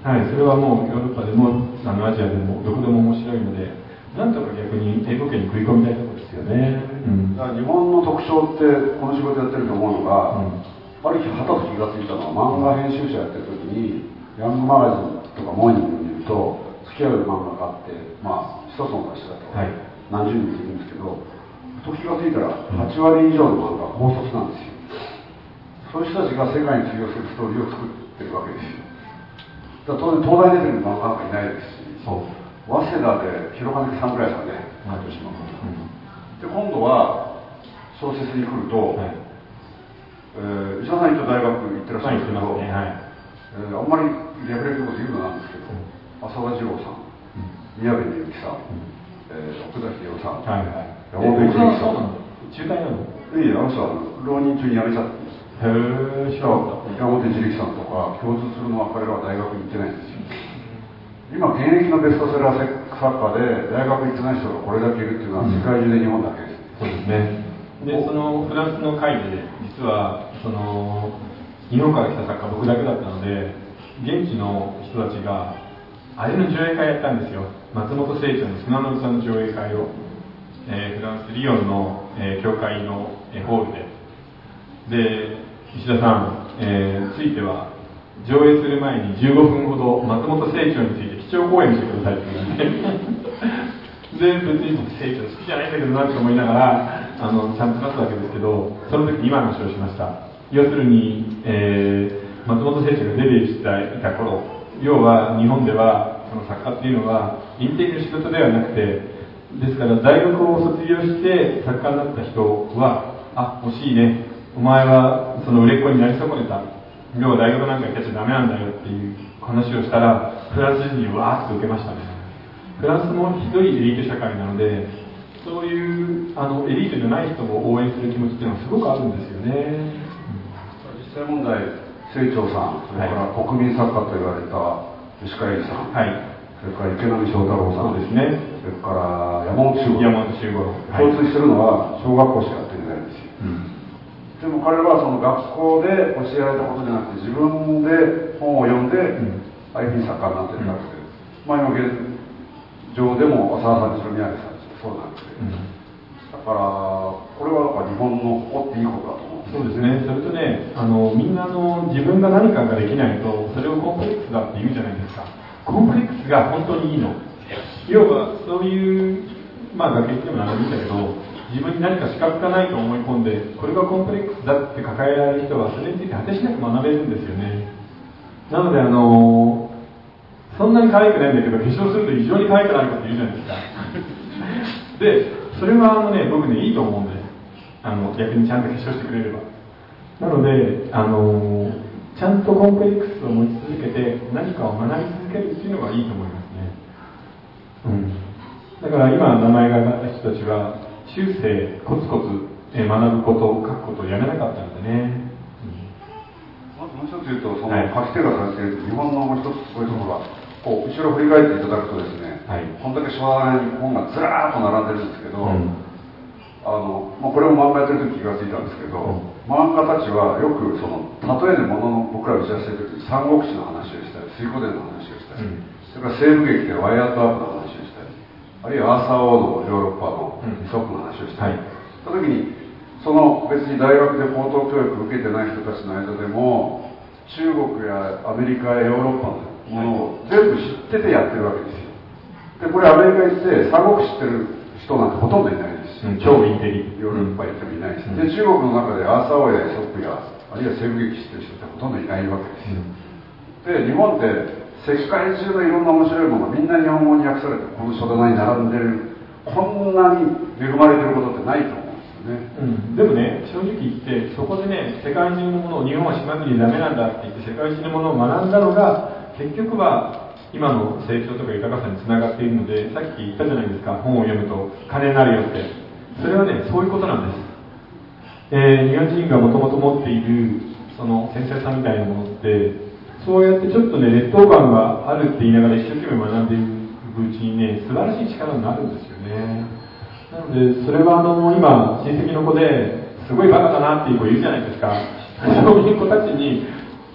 はいそれはもうヨーロッパでもあのアジアでもどこでも面白いのでなんとか逆に英語圏に食い込みたいところですよね、うん、だから日本の特徴ってこの仕事やってると思うのが、うん、ある日はたと気がついたのは漫画編集者やってる時にヤングマガジンとかモーニングに見ると付き合う漫画があってまあ一つの会社だと何十人もいるんですけど、時がついたら8割以上の漫画が高卒なんですよ。そういう人たちが世界に通用するストーリーを作ってるわけですよ。だ当然東大出てる漫画なんかいないですし早稲田で広金さんぐらいですかね毎年の、うん、で今度は小説に来ると、はい。えー、石田さん一応大学行ってらっしゃるんですけど、はい。はい。えー、あんまりレベレること言うのなんですけど、浅田次郎さん宮部みゆきさん、えー、奥崎洋さん、はいはい、山本一之さん。中退なの？いや、あの人は浪人中に辞めちゃって。へえ、知らなかった。山本一之さんとか、共通するのは彼らは大学に行ってないんですよ。今、現役のベストセラー作家で、大学行ってない人がこれだけいるっていうのは、世界中で日本だけです。そうですね。で、そのフランスの会で、実は、その、日本から来た作家僕だけだったので、現地の人たちが、あれの上映会やったんですよ。松本清張の砂の歌の上映会を、えー、フランス・リヨンの、えー、教会の、えー、ホールでで石田さん、えー、ついては上映する前に15分ほど松本清張について基調講演してくださいって言われてで別に僕清張好きじゃないんだけどなって思いながらあのちゃんとなったわけですけどその時今の話をしました。要するに、えー、松本清張がデビューしていた頃要は日本ではその作家っていうのはインテリの仕事ではなくてですから大学を卒業して作家になった人はあ惜しいね。お前はその売れっ子になり損ねた。要は大学なんか行っちゃダメなんだよっていう話をしたらフランス人にわーっと受けましたね。フランスもひどいエリート社会なのでそういうあのエリートじゃない人を応援する気持ちっていうのはすごくあるんですよね、うん、実際問題清張さんそれから国民作家と言われた吉川英治さん、はい、それから池波正太郎さん、そうですね、それから山本周五山本周五共通してるのは小学校しかやってないんですよ、うん、でも彼はその学校で教えられたことじゃなくて自分で本を読んで、ああいうふうに作家になってるわけで、うん、まあ今現状でも浅田さんにしろ宮城さんにしろそうなんですけだからこれはだから日本の誇っていいことだとそうですね、それとね、あのみんなの自分が何かができないと、それをコンプレックスだって言うじゃないですか。コンプレックスが本当にいいの。要は、そういう、まあ、学歴でも何でもいいんだけど、自分に何か資格がないと思い込んで、これがコンプレックスだって抱えられる人は、それについて果てしなく学べるんですよね。なので、あのそんなに可愛くないんだけど、化粧すると異常に可愛くなること言うじゃないですか。で、それはあのね、僕ね、いいと思うんです。あの逆にちゃんと化粧してくれればなのであのちゃんとコンプレックスを持ち続けて何かを学び続けるっていうのがいいと思いますねうんだから今名前が挙がった人たちは終生コツコツ学ぶことを書くことをやめなかったんでね、まずもう一つ言うとその書き手がされている日本のもう一つすごいところはこう後ろ振り返っていただくとですね、はい、こんだけ初代に本がずらーっと並んでるんですけど、うん。あのまあ、これも漫画やってる時気がついたんですけど、うん、漫画たちはよくその例えでものの僕ら打ち合わせる時三国志の話をしたり水滸伝の話をしたり、うん、それから西部劇でワイアットアップの話をしたりあるいはアーサー王のヨーロッパのイソップの話をしたり、うん、した時にその別に大学で高等教育を受けてない人たちの間でも中国やアメリカやヨーロッパのものを全部知っててやってるわけですよ。でこれアメリカ行って三国知ってる人なんてほとんどいない超インテリヨーロッパ行ってもいないし、で中国の中でアーサー王やエソップやあるいは西部劇知ってる人ってほとんどいないわけですよ、で日本って世界中のいろんな面白いものがみんな日本語に訳されてこの書棚に並んでるこんなに恵まれてることってないと思うんですよね、うん、でもね正直言ってそこでね世界中のものを日本は島国ダメなんだって言って世界中のものを学んだのが結局は今の成長とか豊かさにつながっているのでさっき言ったじゃないですか本を読むと金になるよって。それはねそういうことなんです、えー、日本人がもともと持っているその先生さんみたいなものってそうやってちょっとね劣等感があるって言いながら一生懸命学んでいる。くうちにね素晴らしい力になるんですよね。なのでそれはあの今親戚の子ですごいバカだなっていう子いるじゃないですか。そういう子たちに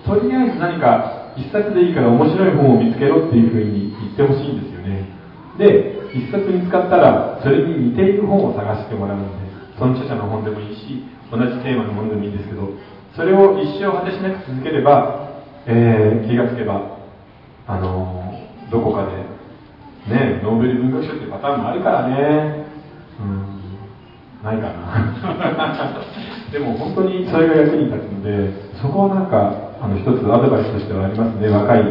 とりあえず何か一冊でいいから面白い本を見つけろっていうふうに言ってほしいんですよね。で一冊見つかったらそれに似ている本を探してもらうんでその著者の本でもいいし同じテーマのものでもいいんですけどそれを一生果てしなく続ければ、えー、気がつけばあの、どこかでねノーベル文学賞っていうパターンもあるからね。うん。ないかな。でも本当にそれが役に立つのでそこはなんかあの一つアドバイスとしてはありますね。若い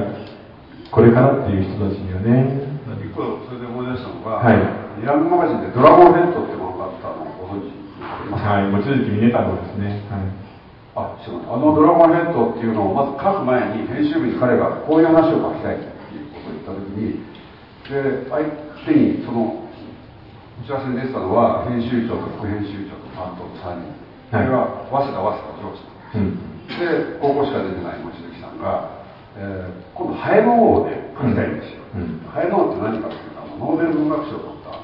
これからっていう人たちにはね。一個それで思い出したのが、はい、イランマガジンで「ドラゴンヘッド」って漫画があったのご存知はい望月峰太郎ですね、はい。ああの「ドラゴンヘッド」っていうのをまず書く前に編集部に彼がこういう話を書きたいっていうことを言った時にで相手にその打ち合わせに出てたのは編集長と副編集長と担当の3人。それが早稲田早稲田上司うん、で高校しか出てない望月さんが、えー、今度ハエの王で書きたいんですよ、うん、ハエの王って何かっていうとノーベル文学賞を取った、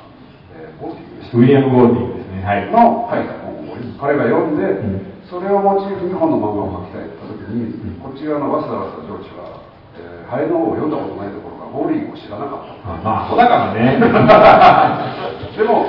えー、ゴーティングですウィリアム・ゴーティングですね、はい、の書いた本を彼が読んで、うん、それをモチーフに本の漫画を書きたいって言った時に、うん、こっち側の早稲田早稲田上司は、えー、ハエの王を読んだことないところがゴーを知らなかった。まあそうだからね。でも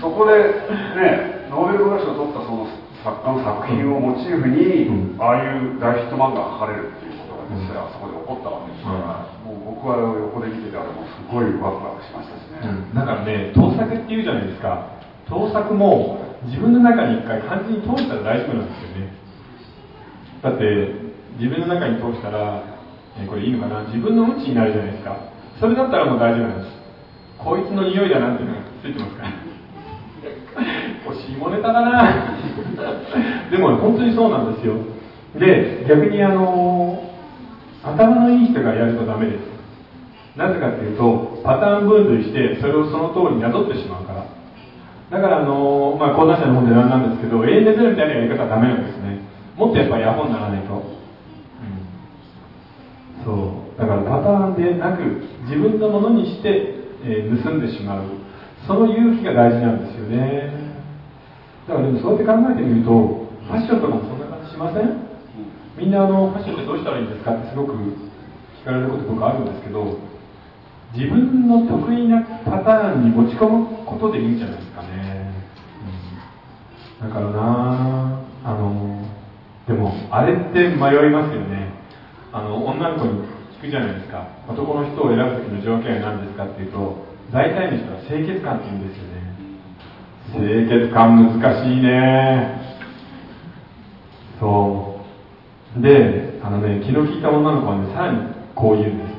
そこでねノーベル文学賞を取ったその作家の作品をモチーフに、うん、ああいう大ヒット漫画が書かれるっていうことが実際あそこで起こったわけですから、うん、もう僕は横で見ててあれもすごいワクワクしましたしね、うん、だからね盗作っていうじゃないですか。盗作も自分の中に一回完全に通したら大丈夫なんですよね。だって自分の中に通したら、これいいのかな？自分のうんちになるじゃないですか。それだったらもう大丈夫なんです。こいつの匂いだなっていうのがついてますから。下ネタだな。でも本当にそうなんですよ。で逆にあの頭のいい人がやるとダメです。なぜかっていうとパターン分類してそれをその通りに宿ってしまうから。だからあのまあ講談社の本で何なんですけど永遠でゼロみたいなやり方はダメなんですね。もっとやっぱりアホにならないと、うん、そうだからでなく自分のものにして、え、盗んでしまう。その勇気が大事なんですよね。だからでもそうやって考えてみるとファッションとかもそんな感じしません？みんなあのファッションってどうしたらいいんですかってすごく聞かれること僕あるんですけど自分の得意なパターンに持ち込むことでいいんじゃないですかね、うん、だからなあのでもあれって迷いますよね。あの女の子にくじゃないですか。男の人を選ぶ時の条件は何ですかっていうと大体の人は清潔感って言うんですよね。清潔感難しいね。そう。であのね気の利いた女の子はねさらにこう言うんです。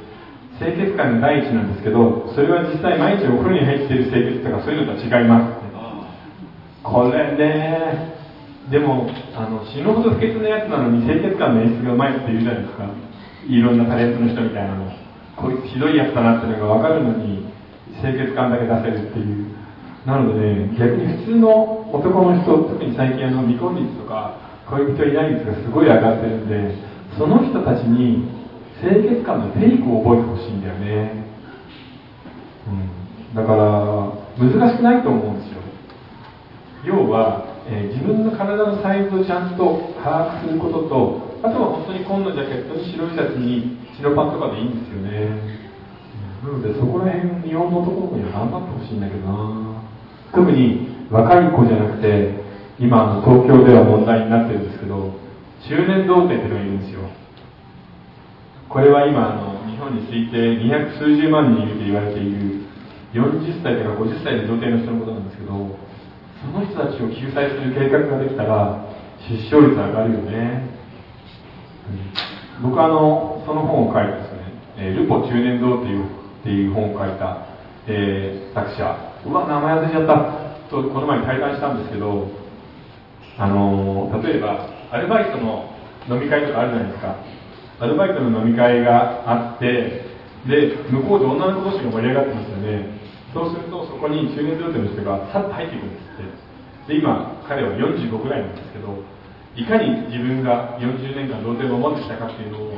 清潔感が第一なんですけどそれは実際毎日お風呂に入っている清潔とかそういうのとは違いますこれねでもあの死ぬほど不潔なやつなのに清潔感の演出がうまいって言うじゃないですか。いろんなタレントの人みたいなのこいつひどいやつだなっていうのが分かるのに清潔感だけ出せるっていう。なのでね逆に普通の男の人特に最近あの未婚率とか恋人いない率がすごい上がってるんでその人たちに清潔感のフェイクを覚えてほしいんだよね、うん、だから難しくないと思うんですよ。要は、えー、自分の体のサイズをちゃんと把握することとあとは本当に紺のジャケットに白いシャツに白パンとかでいいんですよね。なのでそこら辺日本の男の子には頑張ってほしいんだけどな。特に若い子じゃなくて今東京では問題になってるんですけど中年童貞ってのがいるんですよ。これは今あの日本に推定200数十万人いると言われている40歳とか50歳の童貞の人のことなんですけどその人たちを救済する計画ができたら出生率上がるよね、うん、僕はあのその本を書いてですね「え、ルポ中年堂」っていうっていう本を書いた、えー、作者うわ名前忘れちゃったとこの前対談したんですけどあのー、例えばアルバイトの飲み会とかあるじゃないですか。アルバイトの飲み会があってで向こうで女の子同士が盛り上がってますよね。そうするとそこに中年童貞の人がさっと入っていくんですって。で今彼は45ぐらいなんですけどいかに自分が40年間童貞を守ってきたかっていうのを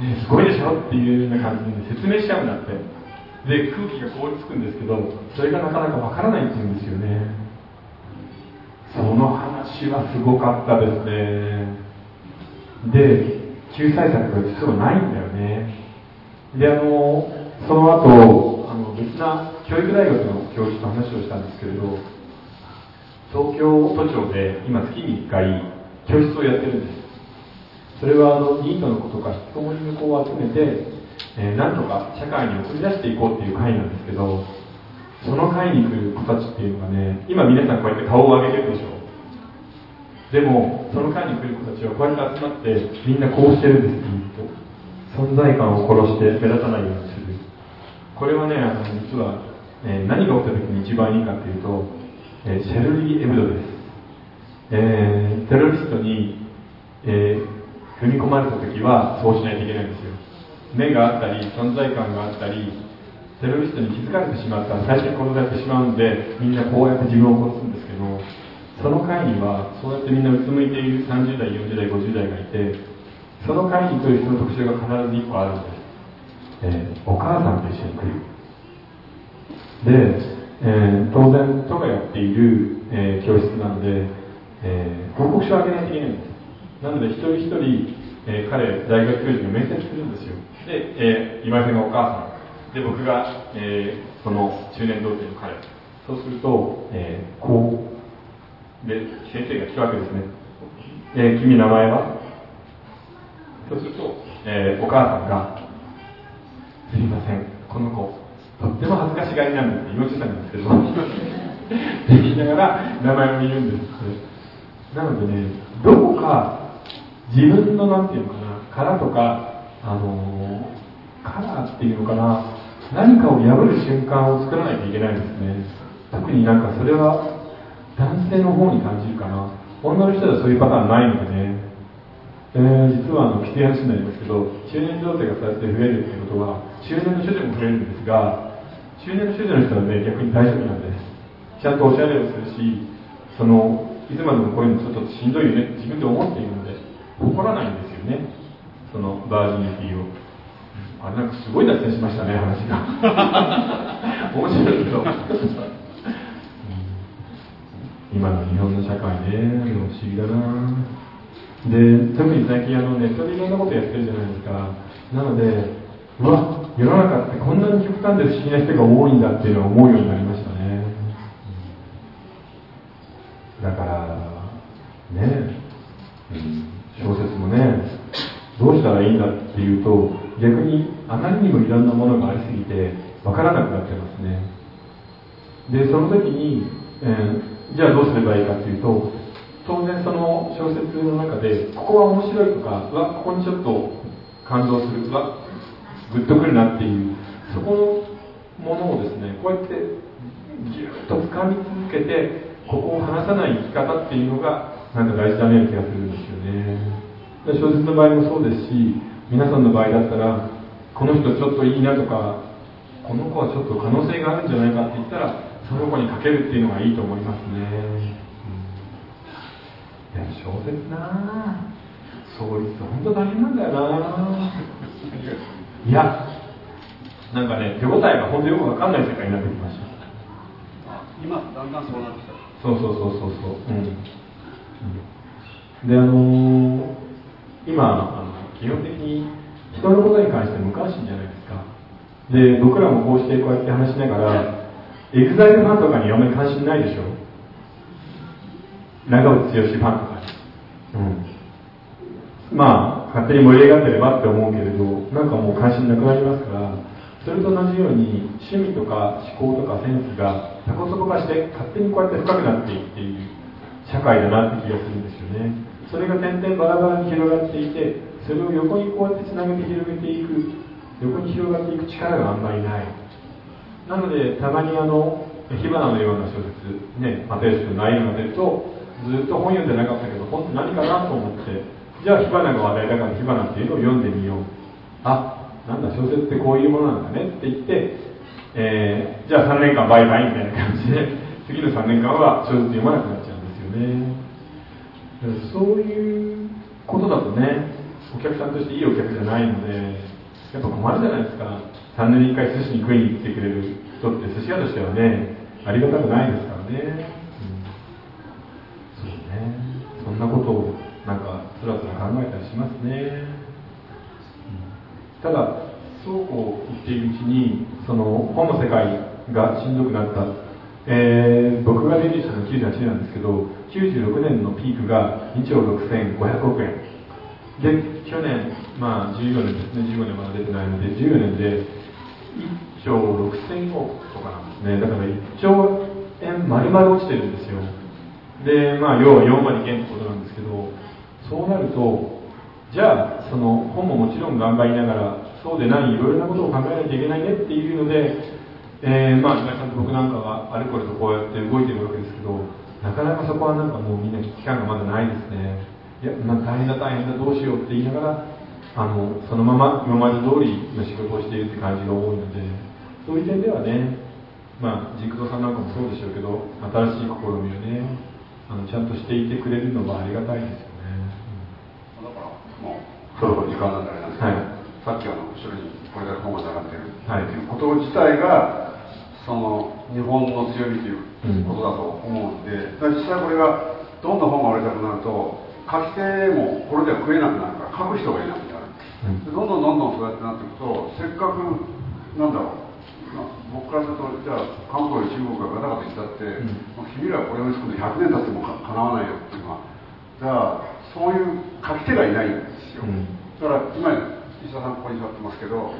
ね、すごいでしょっていうような感じで説明しちゃうんだって。で空気が凍りつくんですけどそれがなかなかわからないっていうんですよね。その話はすごかったですね。で救済策が実はないんだよね。であのその後あの別な教育大学の教授と話をしたんですけれど東京都庁で今月に1回教室をやってるんです。それはあのニートの子とか引きこもりの子を集めて、えー、なんとか社会に送り出していこうっていう会なんですけどその会に来る子たちっていうのがね今皆さんこうやって顔を上げてるでしょ。でもその会に来る子たちはこうやって集まってみんなこうしてるんですっと。存在感を殺して目立たないようにする。これはねあの実は、えー、何が起きた時に一番いいかっていうと、えー、シェルリー・エブドです、えー、テロリストに、えー踏み込まれた時はそうしないといけないんですよ。目があったり存在感があったりテロリストに気づかれてしまったら最初に殺されてしまうんでみんなこうやって自分を殺すんですけどその会にはそうやってみんなうつむいている30代40代50代がいてその会に来る人の特徴が必ず1個あるんです、えー、お母さんと一緒に来る。で、えー、当然都がやっている、えー、教室なので、え報告書をあげないといけないんですなので一人一人、えー、彼大学教授が面接するんですよ。で、えー、今井さんがお母さん。で僕が、えー、その中年童貞の彼。そうすると、えー、こうで先生が聞くわけですね、えー、君名前は？そうすると、えー、お母さんが「すいません。この子とっても恥ずかしがりなんです」って言おうとしたんですけど。って言いながら名前を見るんです。なのでねどこか自分のなんていうのかな殻とかあのカラーっていうのかな何かを破る瞬間を作らないといけないんですね。特になんかそれは男性の方に感じるかな。女の人ではそういうパターンないのでね、えー、実はあの規定話になりますけど中年女性がそうやって増えるっていうことは中年の処女も増えるんですが中年の処女の人はね逆に大丈夫なんです。ちゃんとおしゃれをするしそのいつまでもこういうのちょっとしんどいよね。自分で思っているので誇らないんですよね。そのバージニティを。あれなんかすごい脱線しましたね話が。面白いけど。今の日本の社会ね。不思議だな。で特に最近あのネットでいろんなことやってるじゃないですか。なのでうわ世の中ってこんなに極端で不思議な人が多いんだっていうのを思うようになりましたねだからね、うん小説もねどうしたらいいんだっていうと逆にあまりにもいろんなものがありすぎてわからなくなっちゃいますね。でその時に、えー、じゃあどうすればいいかっていうと当然その小説の中でここは面白いとかわここにちょっと感動するうわグッとくるなっていうそこのものをですねこうやってぎゅっと掴み続けてここを離さない生き方っていうのがなんか大事だね気がするんですよね。小説の場合もそうですし皆さんの場合だったらこの人ちょっといいなとかこの子はちょっと可能性があるんじゃないかって言ったらその子にかけるっていうのがいいと思いますね、うん、いや小説なそういつ本当大変なんだよないやなんかね手応えが本当よくわかんない世界になってきました。今だんだんそうなってきた。そうそうそうそうそう。うん、うん、であのー、今あの基本的に人のことに関して無関心じゃないですか。で僕らもこうしてこうやって話しながらエグザイルファンとかにあんまり関心ないでしょ？長渕剛ファンとかうん。まあ勝手に盛り上がってればって思うけれどなんかもう関心なくなりますからそれと同じように趣味とか思考とかセンスがタコそこ化して勝手にこうやって深くなっていっていう社会だなって気がするんですよね。それが点々バラバラに広がっていてそれを横にこうやってつなげて広げていく横に広がっていく力があんまりない。なのでたまにあの火花のような小説ね又吉君の内容が出るとずっと本読んでなかったけど本って何かなと思ってじゃあ火花が話題だから火花っていうのを読んでみよう。あなんだ小説ってこういうものなんだねって言って、えー、じゃあ3年間バイバイみたいな感じで 次の3年間は小説読まなくなっちゃうんですよね。そういうことだとねお客さんとしていいお客じゃないのでやっぱ困るじゃないですか。3年に1回寿司に食いに来てくれる人って寿司屋としてはねありがたくないですからね、うん、そうね。そんなことをなんかつらつら考えたりしますね、うん、ただそうこう言っているうちにその本の世界がしんどくなった、えー、僕がデビューしたのは98年なんですけど96年のピークが2兆6500億円。で去年、まあ、14年ですね、15年まだ出てないので、14年で1兆6000億とかなんですね、だから1兆円丸々落ちてるんですよ。で、まあ、要は4割減ってことなんですけど、そうなると、じゃあ、その本ももちろん頑張りながら、そうでないいろいろなことを考えないといけないねっていうので、えー、まあ、今井さんと僕なんかはあれこれとこうやって動いてるわけですけど、なかなかそこはなんかもうみんな危機感がまだないですね。いや、まあ、大変だ大変だどうしようって言いながらあのそのまま今まで通りの仕事をしているって感じが多いのでそういう点ではねまあ軸蔵さんなんかもそうでしょうけど新しい試みをねあのちゃんとしていてくれるのはありがたいですよね、うん、だからもうそろそろ時間なんであれなんですけど、はい、さっきあの後ろにこれだけ本が並んでる。っていうこと自体がその日本の強みということだと思うんで、うん、実際これがどんな本が売れたくなると書き手もこれでは食えなくなるから書く人がいなくなる、うん、どんどんどんどんそうやってなっていくとせっかくなんだろう僕からするとじゃあ韓国や中国がガタガタ言ったって、うん、君らこれを作って100年経ってもかなわないよっていうのはじゃあそういう書き手がいないんですよ、うん、だから今石田さんここに座ってますけど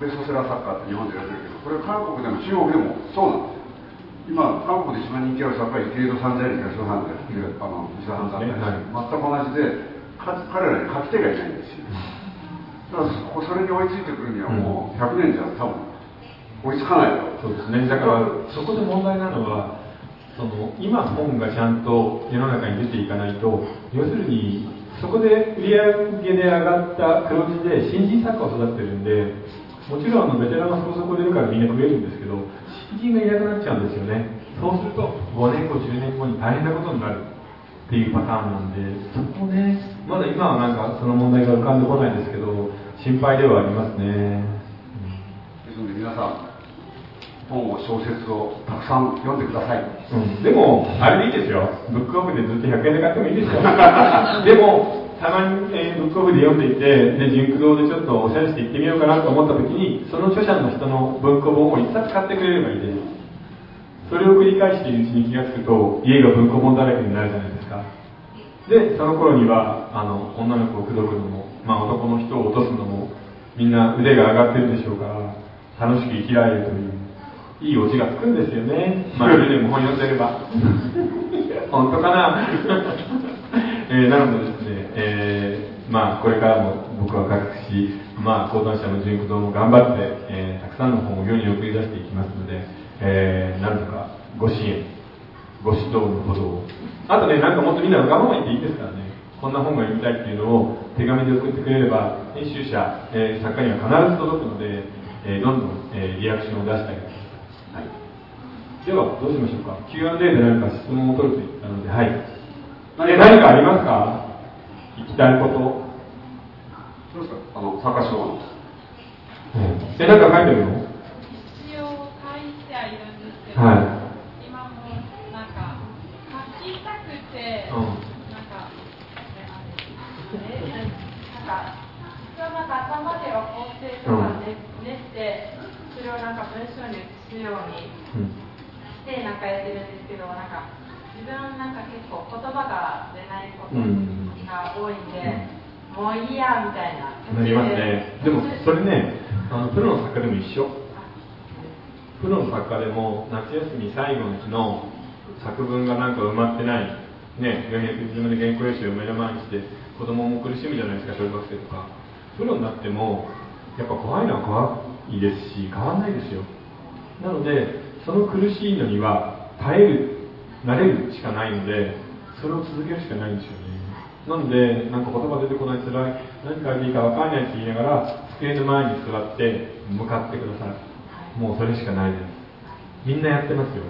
ベストセラー作家って日本でやってるけどこれ韓国でも中国でもそうなんです今、韓国で一番人気ある作家は池井戸さんですか、さんで、あの石田さんだったり、全く同じで、か彼らに書き手がいないんですよ。だからそれに追いついてくるにはもう100年じゃ多分追いつかないそうですね。だからそこで問題なのは、その今本がちゃんと世の中に出ていかないと、要するにそこで売り上げで上がった黒字で新人作家を育ててるんで、もちろんあのベテランがそこそこ出るからみんな食えるんですけど、新人がいなくなっちゃうんですよね。そうすると、5年後、10年後に大変なことになるっていうパターンなんで、そこね、まだ今はなんかその問題が浮かんでこないんですけど、心配ではありますね。ですので皆さん、本を小説をたくさん読んでください、うん、でもあれでいいですよブックオフでずっと100円で買ってもいいですよ でもたまに、えー、ブックオフで読んでいて、で、ジンク堂でちょっとおしゃれして行ってみようかなと思った時に、その著者の人の文庫本を一冊買ってくれればいいです。それを繰り返しているうちに気がつくと、家が文庫本だらけになるじゃないですか。で、その頃には、あの、女の子を口説くのも、まあ男の人を落とすのも、みんな腕が上がってるでしょうから、楽しく生きられるという、いいオチがつくんですよね。まあ、でも本読んでれば。本当かな？えー、なのでですね、えー、まあ、これからも僕はし、まあ、講談社の純駆動も頑張って、えー、たくさんの本を世に送り出していきますので、えー、なんとかご支援、ご指導のほどを。あとね、なんかもっとみんなわがまま言っていいですからね。こんな本が読みたいっていうのを手紙で送ってくれれば、編集者、えー、作家には必ず届くので、えーどんどん、えーリアクションを出してあげてください、はい、ではどうしましょうか？Q&A で何か質問を取ると言ったのではい。え何かありますか？聞きたいこと。どうですか？あの坂島のえ、なんか書いてるの？一応書いてはいるんですけど、はい。今もなんか書きたくて、うん。なんかえなんか一応なんか頭では構成とかね練ってそれをなんか文章に移すようにてなんかやってるんですけどなんか自分なんか結構言葉が出ないことうん。が多いんで、もういいやみたいな。なりますね。でもそれねあのプロの作家でも一緒。プロの作家でも夏休み最後の日の作文がなんか埋まってない。ね自分で原稿用紙を目の前にして子供も苦しむじゃないですか小学生とか。プロになってもやっぱ怖いのは怖いですし変わんないですよ。なのでその苦しいのには耐える慣れるしかないのでそれを続けるしかないんですよね。なのでなんか言葉出てこない辛い何書いいか分かんないって言いながら机の前に座って向かってくださいもうそれしかないです。みんなやってますよ、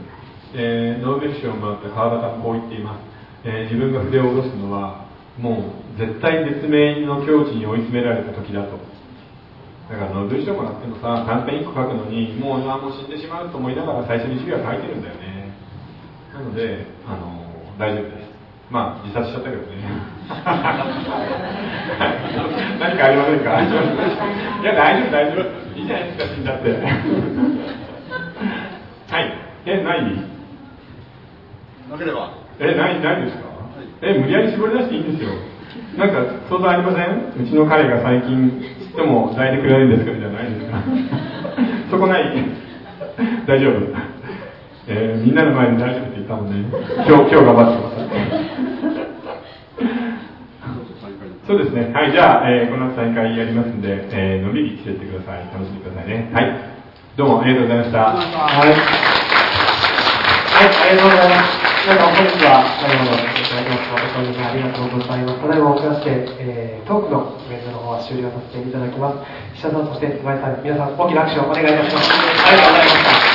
えーノーベル賞をもらった川端さんこう言っています、えー自分が筆を下ろすのはもう絶対絶命の境地に追い詰められた時だと。だからノーベル賞もらってもさ短編1個書くのにもうあもう死んでしまうと思いながら最初に授業は書いてるんだよね。なのであの大丈夫です。まあ自殺しちゃったけどね。は い何かありませんか？いや大丈夫大丈夫。いいじゃないですか死んだって。はい。え何なければ。え何何ですか？え無理やり絞り出していいんですよ。なんか想像ありません？うちの彼が最近でも抱いてくれるんですか？じゃないですか？そこない？大丈夫？えーみんなの前で大丈夫って言ったもんね今日 今日頑張ってくださいそうですね。はい、じゃあ、えーこの後大会やりますんで、えーのんびり来てってください。楽しんでくださいね。はい。どうもありがとうございました。はい。はい、ありがとうございます。皆さん、本日は最後までいただきました。おかげでありがとうございます。ただいまおきまして、えートークのイベントの方は終了させていただきます。石田さん、そして今井さん、皆さん、大きな拍手をお願いいたします。ありがとうございました。